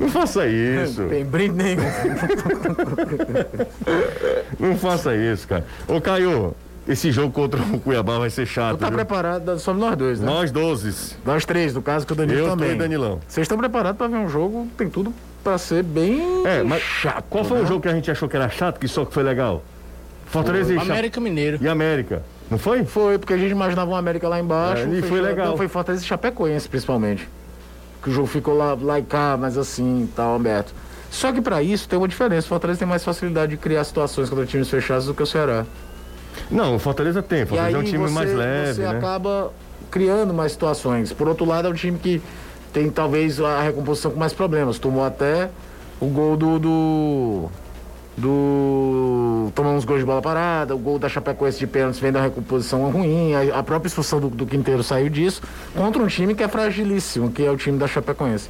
Não faça isso. Tem brinde nenhum. Não faça isso, cara. Ô, Caio, esse jogo contra o Cuiabá vai ser chato. Tu tá viu? preparado, somos nós dois, né? Nós 12. Nós três, no caso que o Danilo Eu também. e Danilão. Vocês estão preparados pra ver um jogo que tem tudo pra ser bem É, mas chato. qual foi né? o jogo que a gente achou que era chato, que só que foi legal? Fortaleza e, América Mineiro. e América. Não foi? Foi, porque a gente imaginava um América lá embaixo. É, e foi fechado. legal. Não, foi Fortaleza e Chapecoense, principalmente. Que o jogo ficou lá, lá e cá, mas assim, tal, aberto. Só que pra isso tem uma diferença. O Fortaleza tem mais facilidade de criar situações contra times fechados do que o Ceará. Não, o Fortaleza tem. Fortaleza é um time você, mais leve, você né? acaba criando mais situações. Por outro lado, é um time que tem talvez a recomposição com mais problemas. Tomou até o gol do. do. Do tomou uns gols de bola parada, o gol da Chapecoense de pênalti vem da recomposição ruim, a, a própria expulsão do, do Quinteiro saiu disso, contra um time que é fragilíssimo, que é o time da Chapecoense.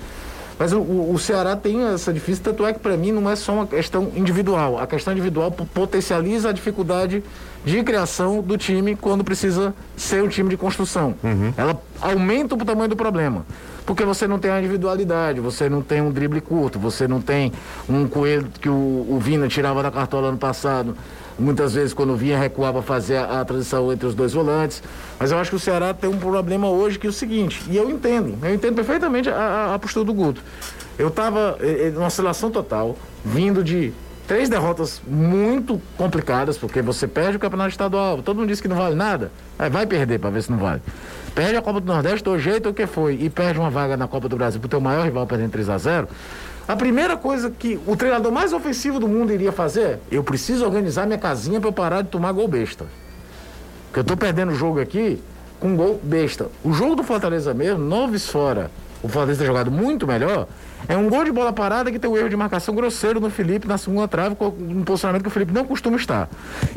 Mas o, o- o Ceará tem essa difícil, tanto é que para mim não é só uma questão individual. A questão individual po- potencializa a dificuldade de criação do time quando precisa ser um time de construção. Ela aumenta o tamanho do problema. Porque você não tem a individualidade, você não tem um drible curto, você não tem um coelho que o, o Vina tirava da cartola ano passado. Muitas vezes, quando vinha, recuava fazer a, a, transição entre os dois volantes. Mas eu acho que o Ceará tem um problema hoje que é o seguinte, e eu entendo, eu entendo perfeitamente a, a, postura do Guto. Eu estava numa oscilação total, vindo de três derrotas muito complicadas, porque você perde o campeonato estadual. Todo mundo disse que não vale nada. Vai perder para ver se não vale. Perde a Copa do Nordeste do jeito o que foi e perde uma vaga na Copa do Brasil pro teu maior rival perdendo 3 a 0 a primeira coisa que o treinador mais ofensivo do mundo iria fazer, eu preciso organizar minha casinha para eu parar de tomar gol besta. Porque eu tô perdendo o jogo aqui com gol besta. O jogo do Fortaleza mesmo, noves fora, o Fortaleza tem jogado muito melhor, é um gol de bola parada que tem um erro de marcação grosseiro no Felipe na segunda trave, com um posicionamento que o Felipe não costuma estar.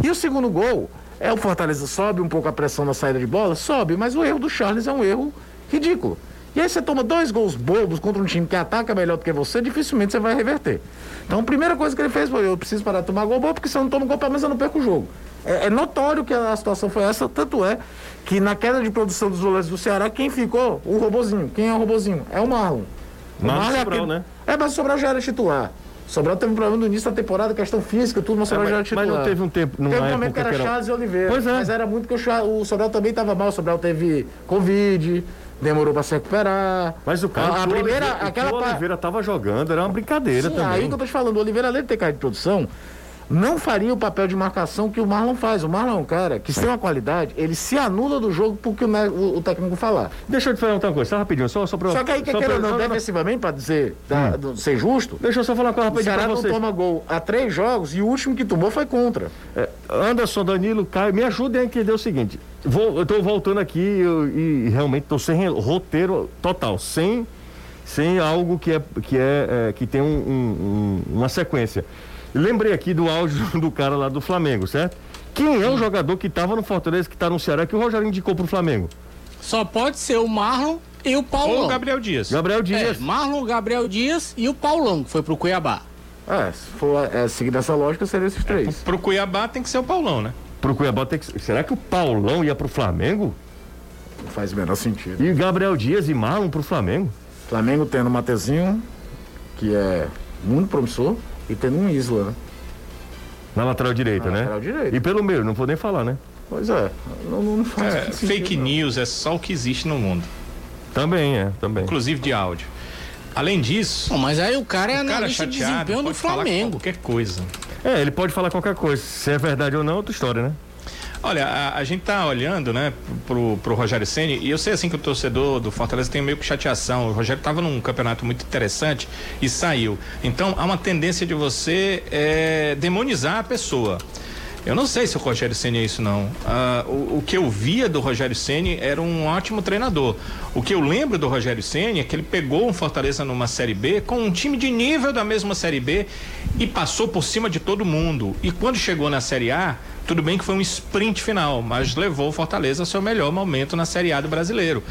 E o segundo gol é o Fortaleza sobe um pouco a pressão na saída de bola, sobe, mas o erro do Charles é um erro ridículo. E aí você toma dois gols bobos contra um time que ataca melhor do que você, dificilmente você vai reverter. Então a primeira coisa que ele fez foi, eu preciso parar de tomar gol bobo, porque se eu não tomo gol, pelo menos eu não perco o jogo. É, é, notório que a situação foi essa, tanto é que na queda de produção dos goleiros do Ceará, quem ficou? O robozinho. Quem é o robozinho? É o Marlon. O Marlon, é Sobral, aquele... né? É, mas o Sobral já era titular. Sobral teve um problema no início da temporada, questão física, tudo, mas o Sobral é, já era titular. Mas não teve um tempo. Teve um momento que era, era Charles e Oliveira. Pois é. Mas era muito que o, o Sobral também estava mal. O Sobral teve Covid demorou para se recuperar. Mas o cara, a, a primeira, Oliveira, aquela o Oliveira tava jogando, era uma brincadeira Sim, também. Aí que eu tô te falando, o Oliveira além de ter caído de produção, não faria o papel de marcação que o Marlon faz. O Marlon é um cara que, tem uma qualidade, ele se anula do jogo porque o, o, técnico falar. Deixa eu te falar outra coisa, só rapidinho, só, só pra... Só que aí, que queira não, defensivamente, pra dizer, da, hum. ser justo... Deixa eu só falar uma coisa rapidinho O Ceará não toma gol há três jogos e o último que tomou foi contra. É, Anderson, Danilo, Caio, me ajudem a entender o seguinte. Vou, eu tô voltando aqui eu, e realmente tô sem roteiro total, sem, sem algo que, é, que, é, é que tem um, um, uma sequência. Lembrei aqui do áudio do cara lá do Flamengo, certo? Quem é o jogador que estava no Fortaleza, que está no Ceará, que o Rogério indicou pro Flamengo? Só pode ser o Marlon e o Paulão. Ou o Gabriel Dias. Gabriel Dias. É, Marlon, Gabriel Dias e o Paulão, que foi pro Cuiabá. É, se for é, seguir essa lógica, seriam esses três. É, pro Cuiabá tem que ser o Paulão, né? Pro Cuiabá tem que Será que o Paulão ia pro Flamengo? Não faz o menor sentido. E Gabriel Dias e Marlon pro Flamengo? Flamengo tendo o Matezinho, que é muito promissor. E tendo um Isla, né? Na lateral direita, Na né? Lateral direita. E pelo meio, não vou nem falar, né? Pois é. Não, não faz é, sentido, fake não. news é só o que existe no mundo. Também é, também. Inclusive de áudio. Além disso. Bom, mas aí o cara é analista de desempenho do Flamengo. qualquer coisa. É, ele pode falar qualquer coisa. Se é verdade ou não, é outra história, né? Olha, a, a, gente tá olhando, né, pro, pro Rogério Ceni e eu sei assim que o torcedor do Fortaleza tem meio que chateação. O Rogério tava num campeonato muito interessante e saiu. Então há uma tendência de você é, demonizar a pessoa. Eu não sei se o Rogério Ceni é isso não. Uh, o, o, que eu via do Rogério Ceni era um ótimo treinador. O que eu lembro do Rogério Ceni é que ele pegou um Fortaleza numa série B com um time de nível da mesma série B e passou por cima de todo mundo. E quando chegou na série A, tudo bem que foi um sprint final, mas levou o Fortaleza ao seu melhor momento na Série A do brasileiro.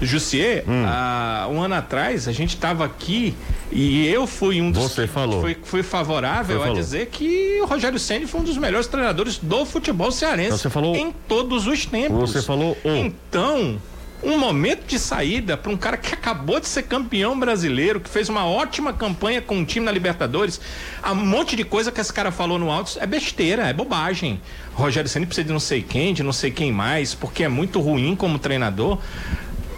Jussier, hum. há um ano atrás, a gente estava aqui e eu fui um dos. Você falou. Fui, fui favorável a dizer que o Rogério Senni foi um dos melhores treinadores do futebol cearense então você falou, em todos os tempos. Você falou. Oh. Então, um momento de saída para um cara que acabou de ser campeão brasileiro, que fez uma ótima campanha com o time na Libertadores. Um monte de coisa que esse cara falou no alto é besteira, é bobagem. Rogério Ceni precisa de não sei quem, de não sei quem mais, porque é muito ruim como treinador.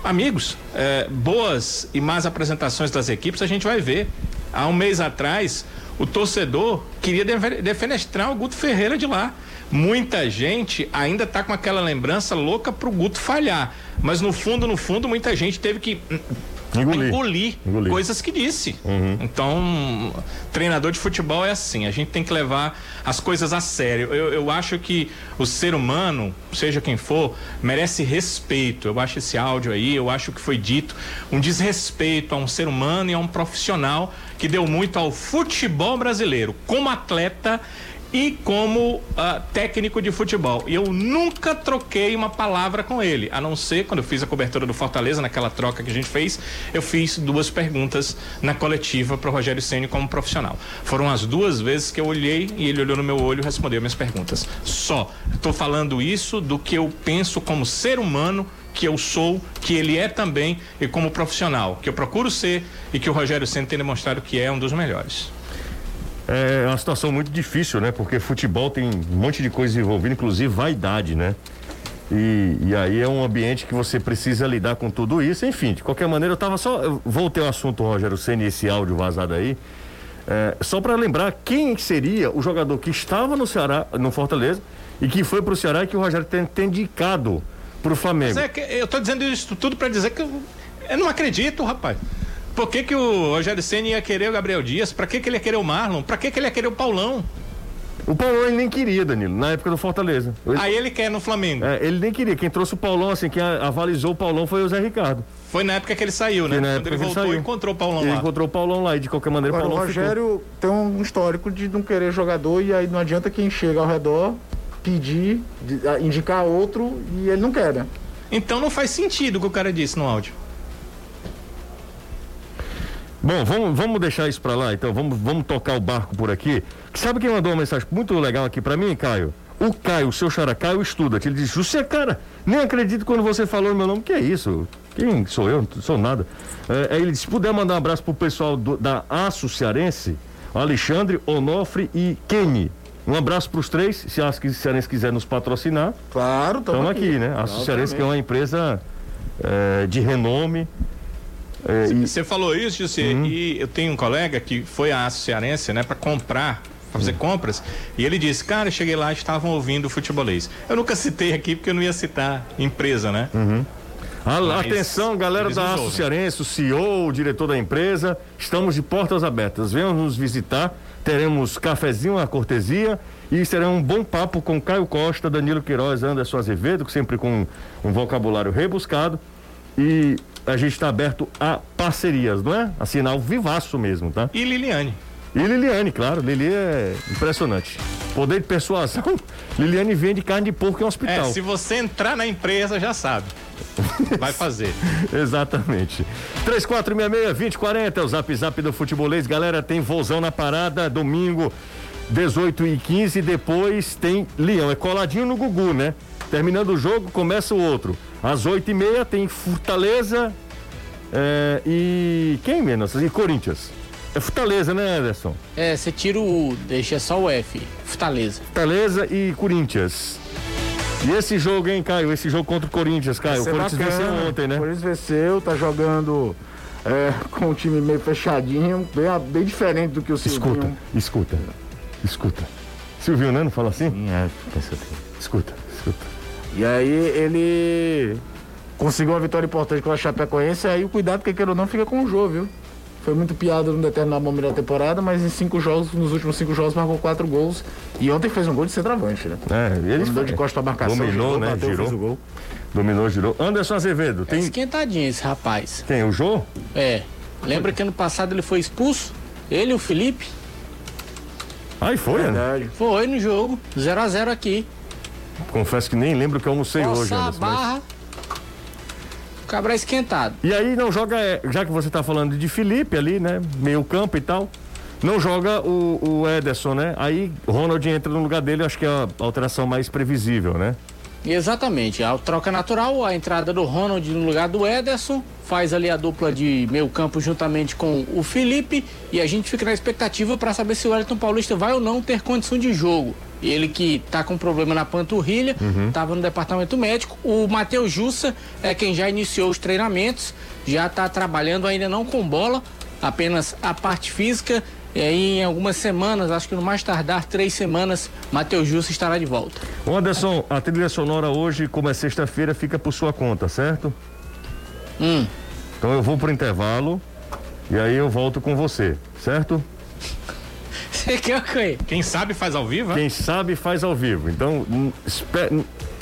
Amigos, é, boas e más apresentações das equipes a gente vai ver. Há um mês atrás, o torcedor queria defenestrar o Guto Ferreira de lá. Muita gente ainda está com aquela lembrança louca pro Guto falhar. Mas no fundo, no fundo, muita gente teve que Engolir. Engolir, Engolir, coisas que disse. Uhum. Então, treinador de futebol é assim, a gente tem que levar as coisas a sério. Eu, eu acho que o ser humano, seja quem for, merece respeito. Eu acho esse áudio aí, eu acho que foi dito um desrespeito a um ser humano e a um profissional que deu muito ao futebol brasileiro. Como atleta, e como uh, técnico de futebol. E eu nunca troquei uma palavra com ele, a não ser quando eu fiz a cobertura do Fortaleza, naquela troca que a gente fez, eu fiz duas perguntas na coletiva para o Rogério Ceni como profissional. Foram as duas vezes que eu olhei e ele olhou no meu olho e respondeu minhas perguntas. Só. Estou falando isso do que eu penso como ser humano que eu sou, que ele é também e como profissional, que eu procuro ser e que o Rogério Senna tem demonstrado que é um dos melhores. É uma situação muito difícil, né? Porque futebol tem um monte de coisa envolvida, inclusive vaidade, né? E, e, aí é um ambiente que você precisa lidar com tudo isso. Enfim, de qualquer maneira, eu tava só. Eu voltei ao assunto, Rogério Senna, esse áudio vazado aí. É, só para lembrar quem seria o jogador que estava no Ceará, no Fortaleza, e que foi para o Ceará e que o Rogério tem, tem indicado para o Flamengo. É eu tô dizendo isso tudo para dizer que eu, eu, não acredito, rapaz. Por que, que o Rogério Senna ia querer o Gabriel Dias? Para que, que ele ia querer o Marlon? Para que, que ele ia querer o Paulão? O Paulão ele nem queria, Danilo, na época do Fortaleza. Ele... Aí ele quer no Flamengo. É, ele nem queria. Quem trouxe o Paulão, assim, quem avalizou o Paulão foi o Zé Ricardo. Foi na época que ele saiu, né? Quando ele voltou, ele encontrou o Paulão ele lá. encontrou o Paulão lá e de qualquer maneira Agora, o Paulão O Rogério ficou. tem um histórico de não querer jogador e aí não adianta quem chega ao redor pedir, indicar outro e ele não quer, né? Então não faz sentido o que o cara disse no áudio. Bom, vamos, vamos deixar isso pra lá, então vamos, vamos tocar o barco por aqui. Sabe quem mandou uma mensagem muito legal aqui pra mim, Caio? O Caio, o seu xará, Caio estuda. Ele disse, você, cara, nem acredito quando você falou meu nome. Que é isso? Quem sou eu? Não sou nada. É, ele disse, se puder mandar um abraço pro pessoal do, da Aço Cearense, Alexandre, Onofre e Kenny. Um abraço para os três, se a Cearense quiser nos patrocinar. Claro, estamos aqui, aqui, né? A Cearense que é uma empresa é, de renome. Você é, e... falou isso, José, uhum. e eu tenho um colega que foi à Aço Cearense, né, para comprar fazer compras. E ele disse, cara, cheguei lá, estavam ouvindo futebolês. Eu nunca citei aqui porque eu não ia citar empresa, né? Uhum. Atenção, galera da Aço Cearense, o CEO, o diretor da empresa, estamos de portas abertas. Venham nos visitar, teremos cafezinho, a cortesia e será um bom papo com Caio Costa, Danilo Queiroz, Anderson Azevedo, sempre com um vocabulário rebuscado. E a gente está aberto a parcerias, não é? Assinar o vivaço mesmo, tá? E Liliane. E Liliane, claro, Lili é impressionante. Poder de persuasão, Liliane vende carne de porco em um hospital. É, se você entrar na empresa, já sabe. Vai fazer. Exatamente. 3466-2040 é o zap zap do futebolês. Galera, tem vozão na parada, domingo, 18 e 15 Depois tem Leão. É coladinho no Gugu, né? Terminando o jogo, começa o outro. Às 8 e meia tem Fortaleza é, e. Quem menos? E Corinthians. É Fortaleza, né, Anderson? É, você tira o U, deixa só o F. Fortaleza. Fortaleza e Corinthians. E esse jogo, hein, Caio? Esse jogo contra o Corinthians, Caio. O Corinthians bacana. venceu ontem, né? O Corinthians venceu, tá jogando é, com um time meio fechadinho, bem, bem diferente do que o Silvinho. Escuta, escuta, escuta. Silvinho, né? Não fala assim? Sim, é. Escuta, escuta. E aí ele conseguiu uma vitória importante com a Chapecoense, aí o cuidado que queira ou não fica com o jogo, viu? Foi muito piada num determinado momento da temporada, mas em cinco jogos, nos últimos cinco jogos, marcou quatro gols. E ontem fez um gol de centroavante, né? É, ele deu de costa pra marcação. Dominou, girou, né? Bateu, girou. Fez o gol. Dominou, girou. Anderson Azevedo. Tem... É esquentadinho esse rapaz. Quem? O Jô? É. Lembra que ano passado ele foi expulso? Ele e o Felipe? Aí foi, né? Foi no jogo. 0 a 0 aqui. Confesso que nem lembro que eu almocei Nossa, hoje, Anderson. barra. Mas... Cabra esquentado. E aí não joga, é, já que você está falando de Felipe ali, né? Meio campo e tal. Não joga o, o Ederson, né? Aí Ronald entra no lugar dele, acho que é a alteração mais previsível, né? Exatamente, a troca natural, a entrada do Ronald no lugar do Ederson, faz ali a dupla de meio campo juntamente com o Felipe e a gente fica na expectativa para saber se o Wellington Paulista vai ou não ter condição de jogo. Ele que tá com problema na panturrilha, estava uhum. no departamento médico. O Matheus Jussa é quem já iniciou os treinamentos, já está trabalhando ainda não com bola, apenas a parte física. E aí, em algumas semanas, acho que no mais tardar, três semanas, Matheus Jussa estará de volta. Ô Anderson, a trilha sonora hoje, como é sexta-feira, fica por sua conta, certo? Hum. Então eu vou pro intervalo e aí eu volto com você, certo? Você quer o quê? Quem sabe faz ao vivo, Quem sabe faz ao vivo. Então, esper,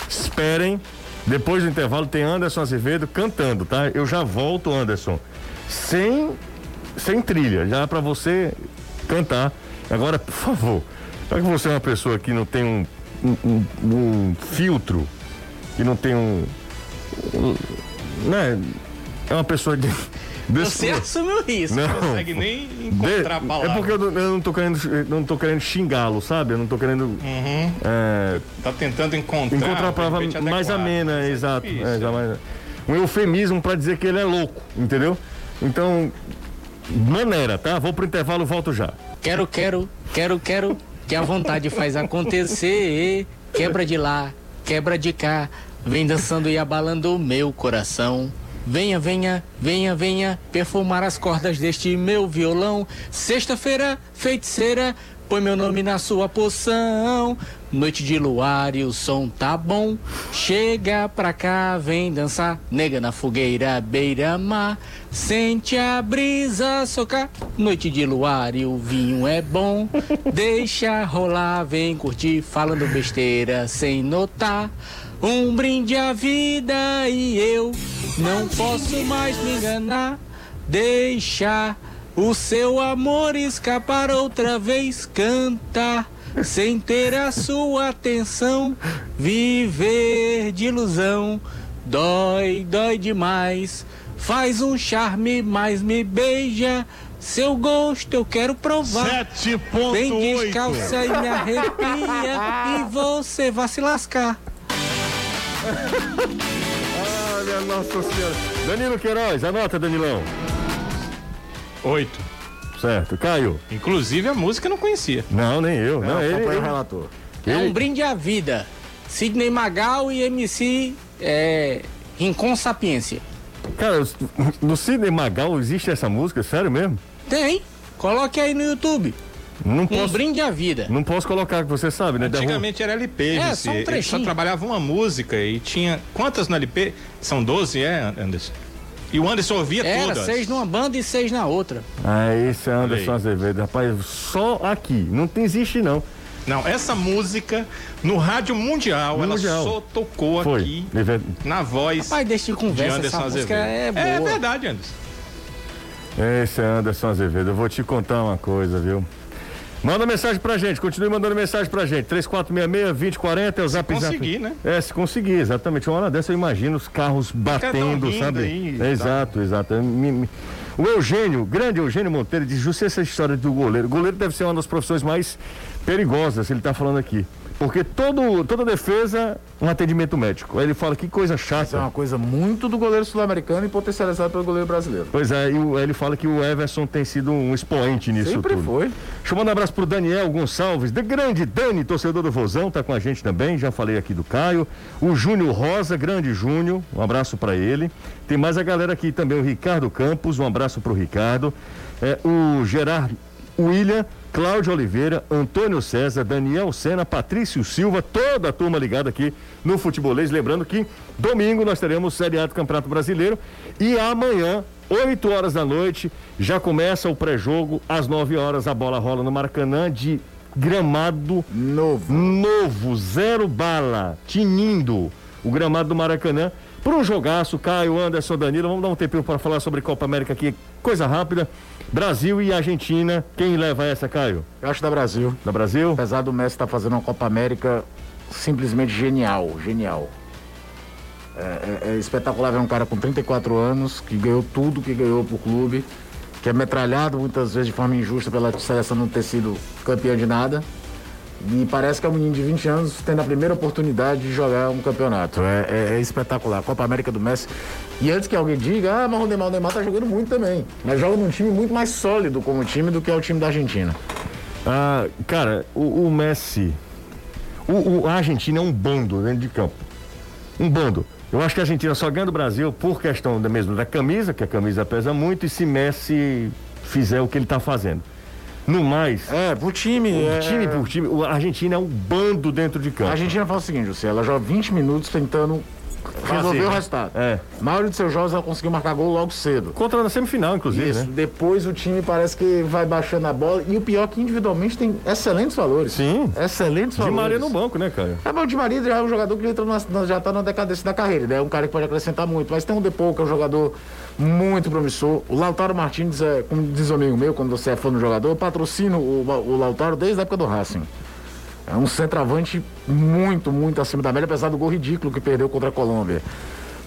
esperem. Depois do intervalo tem Anderson Azevedo cantando, tá? Eu já volto, Anderson. Sem, sem trilha, já para você cantar. Agora, por favor, já que você é uma pessoa que não tem um, um, um filtro, que não tem um, um. né? É uma pessoa de você assume o risco. Não, não consegue nem encontrar de, a palavra. É porque eu, eu não tô querendo, não tô querendo xingá-lo, sabe? Eu não tô querendo. Uhum. É, tá tentando encontrar. Encontrar a palavra mais amena, é exato. Difícil, é, mais, um eufemismo para dizer que ele é louco, entendeu? Então, maneira, tá? Vou pro intervalo, volto já. Quero, quero, quero, quero, que a vontade faz acontecer. Quebra de lá, quebra de cá, vem dançando e abalando o meu coração. Venha, venha, venha, venha, perfumar as cordas deste meu violão. Sexta-feira, feiticeira, põe meu nome na sua poção. Noite de luar e o som tá bom. Chega pra cá, vem dançar. Nega na fogueira, beira-mar. Sente a brisa socar. Noite de luar e o vinho é bom. Deixa rolar, vem curtir. Falando besteira sem notar. Um brinde à vida e eu não posso mais me enganar. Deixa o seu amor escapar outra vez. Canta sem ter a sua atenção. Viver de ilusão dói, dói demais. Faz um charme, mas me beija. Seu gosto eu quero provar. 7.8. Vem descalça e me arrepia. e você vai se lascar. Olha, nossa senhora. Danilo Queiroz, anota, Danilão. Oito. Certo. Caio. Inclusive a música eu não conhecia. Não, nem eu. Não, ele, Acompanha o ele- relator. É Ele- um brinde à vida. Sidney Magal e MC é, Rincon Sapiência. Cara, no Sidney Magal existe essa música? Sério mesmo? Tem. Coloque aí no YouTube. Não Um posso, brinde à vida. não posso colocar, que você sabe, né? Antigamente era LP, É, só um só trabalhava uma música e tinha. Quantas no LP? São 12, é, Anderson? E o Anderson ouvia Era todas. seis numa banda e seis na outra. Ah, esse é Anderson Azevedo. Rapaz, só aqui. Não tem, existe, não. Não, essa música no rádio mundial, No ela mundial. só tocou Foi. aqui na voz Pai, deixa de de conversa, Anderson essa música Azevedo. é boa. verdade, Anderson. Esse é Anderson Azevedo. Eu vou te contar uma coisa, viu? Manda mensagem pra gente, continue mandando mensagem pra gente. 3466-2040 é o zap zap. conseguir, né? É, se conseguir, exatamente. Uma hora dessa eu imagino os carros batendo, sabe? aí, É, tá. exato, exato. O Eugênio, grande Eugênio Monteiro, diz: Justo essa história do goleiro. O goleiro deve ser uma das profissões mais perigosas, ele tá falando aqui. Porque todo, toda defesa, um atendimento médico. Aí ele fala que coisa Isso é chata. uma coisa muito do goleiro sul-americano e potencializado pelo goleiro brasileiro. Pois é, e o- ele fala que o Everson tem sido um expoente nisso Sempre tudo. foi. Deixa eu mandar um abraço pro Daniel Gonçalves, de grande Dani, torcedor do Vozão, tá com a gente também, já falei aqui do Caio. O Júnior Rosa, grande Júnior, um abraço para ele. Tem mais a galera aqui também, o Ricardo Campos, um abraço pro Ricardo. É, o Gerard William, Cláudio Oliveira, Antônio César, Daniel Sena, Patrício Silva, toda a turma ligada aqui no Futebolês. Lembrando que domingo nós teremos Série A do Campeonato Brasileiro e amanhã 8 horas da noite, já começa o pré-jogo. Às 9 horas a bola rola no Maracanã de gramado Novo. novo, zero bala, tinindo o gramado do Maracanã. Por um jogaço, Caio, Anderson, Danilo, vamos dar um tempinho para falar sobre Copa América aqui, coisa rápida. Brasil e Argentina, quem leva essa, Caio? Eu acho da Brasil. Da Brasil? Apesar do Messi estar fazendo uma Copa América simplesmente genial, genial. É, é- é espetacular ver um cara com 34 anos, que ganhou tudo que ganhou pro clube, que é metralhado muitas vezes de forma injusta pela seleção não ter sido campeã de nada. E parece que é um menino de 20 anos tendo a primeira oportunidade de jogar um campeonato. É, é- é espetacular. Copa América do Messi. E antes que alguém diga, ah, mas o Neymar, o Neymar tá jogando muito também. Mas joga num time muito mais sólido como time do que é o time da Argentina. Ah, cara, o, o Messi. O, o- a Argentina é um bando dentro de campo. Um bando. Eu acho que a Argentina só ganha do Brasil por questão da, mesmo da camisa, que a camisa pesa muito, e se Messi fizer o que ele tá fazendo. No mais, É, pro time. o é- time por time, a Argentina é um bando dentro de campo. A Argentina faz o seguinte, José, ela joga 20 minutos tentando resolver né? o resultado. É. A maioria dos seus jogos ela conseguiu marcar gol logo cedo. Contra na semifinal, inclusive, Isso. né? Depois o time parece que vai baixando a bola. E o pior é que individualmente tem excelentes valores. Sim. Excelentes De valores. Maria no banco, né, cara? É, mas o Di Maria já é um jogador que entra numa- já está na decadência da carreira, né? É um cara que pode acrescentar muito. Mas tem um Depou, que é um jogador muito promissor. O Lautaro Martins, é, como diz um amigo meu, quando você é fã do jogador, eu patrocino o, o Lautaro desde a época do Racing. É um centroavante muito, muito acima da média, apesar do gol ridículo que perdeu contra a Colômbia.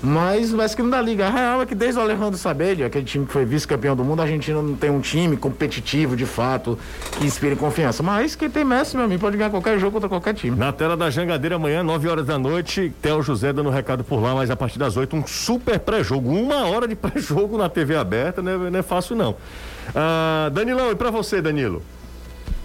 Mas, mas que não dá liga. A real é que desde o Alejandro Sabelli, aquele time que foi vice-campeão do mundo, a Argentina não tem um time competitivo de fato que inspire confiança. Mas quem tem Messi, meu amigo, pode ganhar qualquer jogo contra qualquer time. Na tela da Jangadeira amanhã, 9 horas da noite, Theo José dando recado por lá, mas a partir das 8, um super pré-jogo. Uma hora de pré-jogo na TV aberta, né? não é fácil não. Ah, Danilão, e para você, Danilo?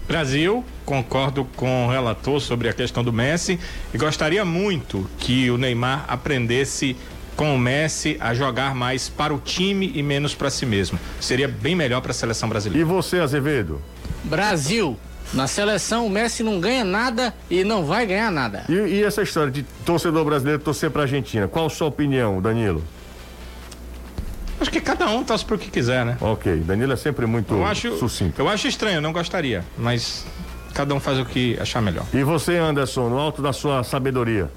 Brasil, concordo com o relator sobre a questão do Messi e gostaria muito que o Neymar aprendesse com o Messi a jogar mais para o time e menos para si mesmo. Seria bem melhor para a seleção brasileira. E você, Azevedo? Brasil. Na seleção, o Messi não ganha nada e não vai ganhar nada. E, e essa história de torcedor brasileiro torcer para a Argentina? Qual a sua opinião, Danilo? Acho que cada um torce pro que quiser, né? Ok, Danilo é sempre muito eu acho, sucinto. Eu acho estranho, não gostaria, mas cada um faz o que achar melhor. E você, Anderson, no alto da sua sabedoria?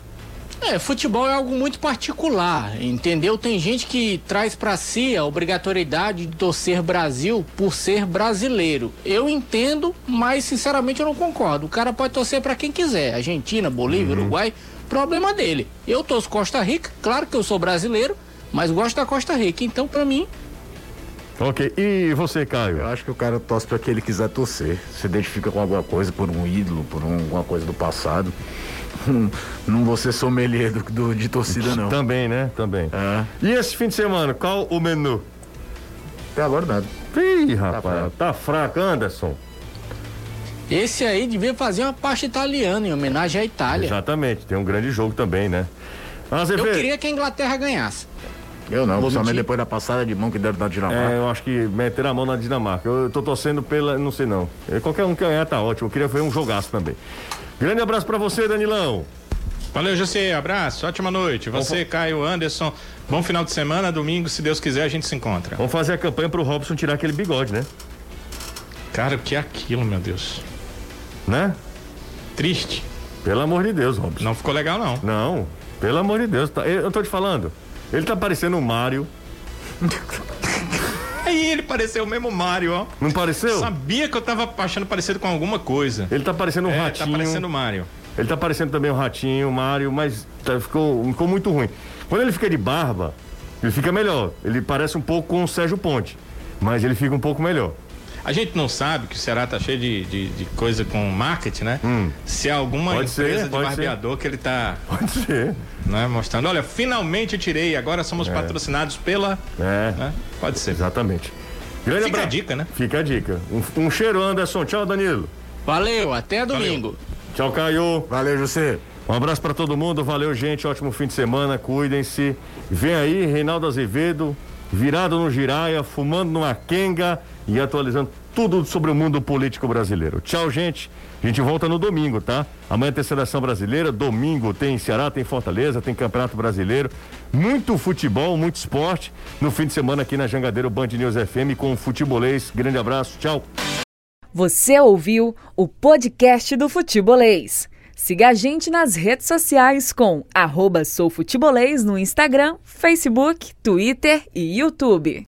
É, futebol é algo muito particular, entendeu? Tem gente que traz para si a obrigatoriedade de torcer Brasil por ser brasileiro. Eu entendo, mas sinceramente eu não concordo. O cara pode torcer para quem quiser, Argentina, Bolívia, uhum. Uruguai, problema dele. Eu torço Costa Rica, claro que eu sou brasileiro, mas gosto da Costa Rica, então para mim Ok, e você, Caio? Eu acho que o cara torce para que ele quiser torcer. Se identifica com alguma coisa, por um ídolo, por um, alguma coisa do passado. não vou ser sommelier do, do, de torcida, não. Também, né? Também. É. E esse fim de semana, qual o menu? Até agora nada. Ih, tá rapaz, tá fraco, tá fraco Anderson. Esse aí devia fazer uma parte italiana em homenagem à Itália. Exatamente, tem um grande jogo também, né? Eu queria que a Inglaterra ganhasse. Eu não, principalmente depois da passada de mão que deram da Dinamarca. É, eu acho que meter a mão na Dinamarca. Eu tô torcendo pela. Não sei não. Qualquer um que ganhar tá ótimo. Eu queria ver um jogaço também. Grande abraço para você, Danilão. Valeu, José. Abraço. Ótima noite. Você. Caio, Anderson. Bom final de semana. Domingo, se Deus quiser, a gente se encontra. Vamos fazer a campanha pro Robson tirar aquele bigode, né? Cara, o que é aquilo, meu Deus? Né? Triste. Pelo amor de Deus, Robson. Não ficou legal, não. Não. Pelo amor de Deus. Tá, eu tô te falando. Ele tá parecendo o Mario. Aí ele pareceu o mesmo Mario, ó. Não pareceu? Sabia que eu tava achando parecido com alguma coisa. Ele tá parecendo um é, tá ratinho. Tá parecendo o Mario. Ele tá parecendo também o ratinho, o Mario, mas tá, ficou, ficou muito ruim. Quando ele fica de barba, ele fica melhor. Ele parece um pouco com o Sérgio Ponte, mas ele fica um pouco melhor. A gente não sabe que o Ceará tá cheio de, de, de coisa com marketing, né? Hum. Se é alguma pode empresa ser, de barbeador ser. que ele tá. Pode ser. Né, mostrando. Olha, finalmente tirei, agora somos é. patrocinados pela. É. Né? Pode ser. Exatamente. Grande Fica abra... a dica, né? Fica a dica. Um, um cheiro, Anderson. Tchau, Danilo. Valeu, até domingo. Valeu. Tchau, Caio. Valeu, José. Um abraço para todo mundo, valeu, gente. Ótimo fim de semana, cuidem-se. Vem aí, Reinaldo Azevedo, virado no giraia, fumando numa quenga e atualizando tudo sobre o mundo político brasileiro. Tchau, gente. A gente volta no domingo, tá? Amanhã tem seleção brasileira, domingo tem Ceará, tem Fortaleza, tem Campeonato Brasileiro. Muito futebol, muito esporte. No fim de semana aqui na Jangadeiro Band News FM com o Futebolês. Grande abraço, tchau. Você ouviu o podcast do Futebolês. Siga a gente nas redes sociais com arroba soufutebolês no Instagram, Facebook, Twitter e YouTube.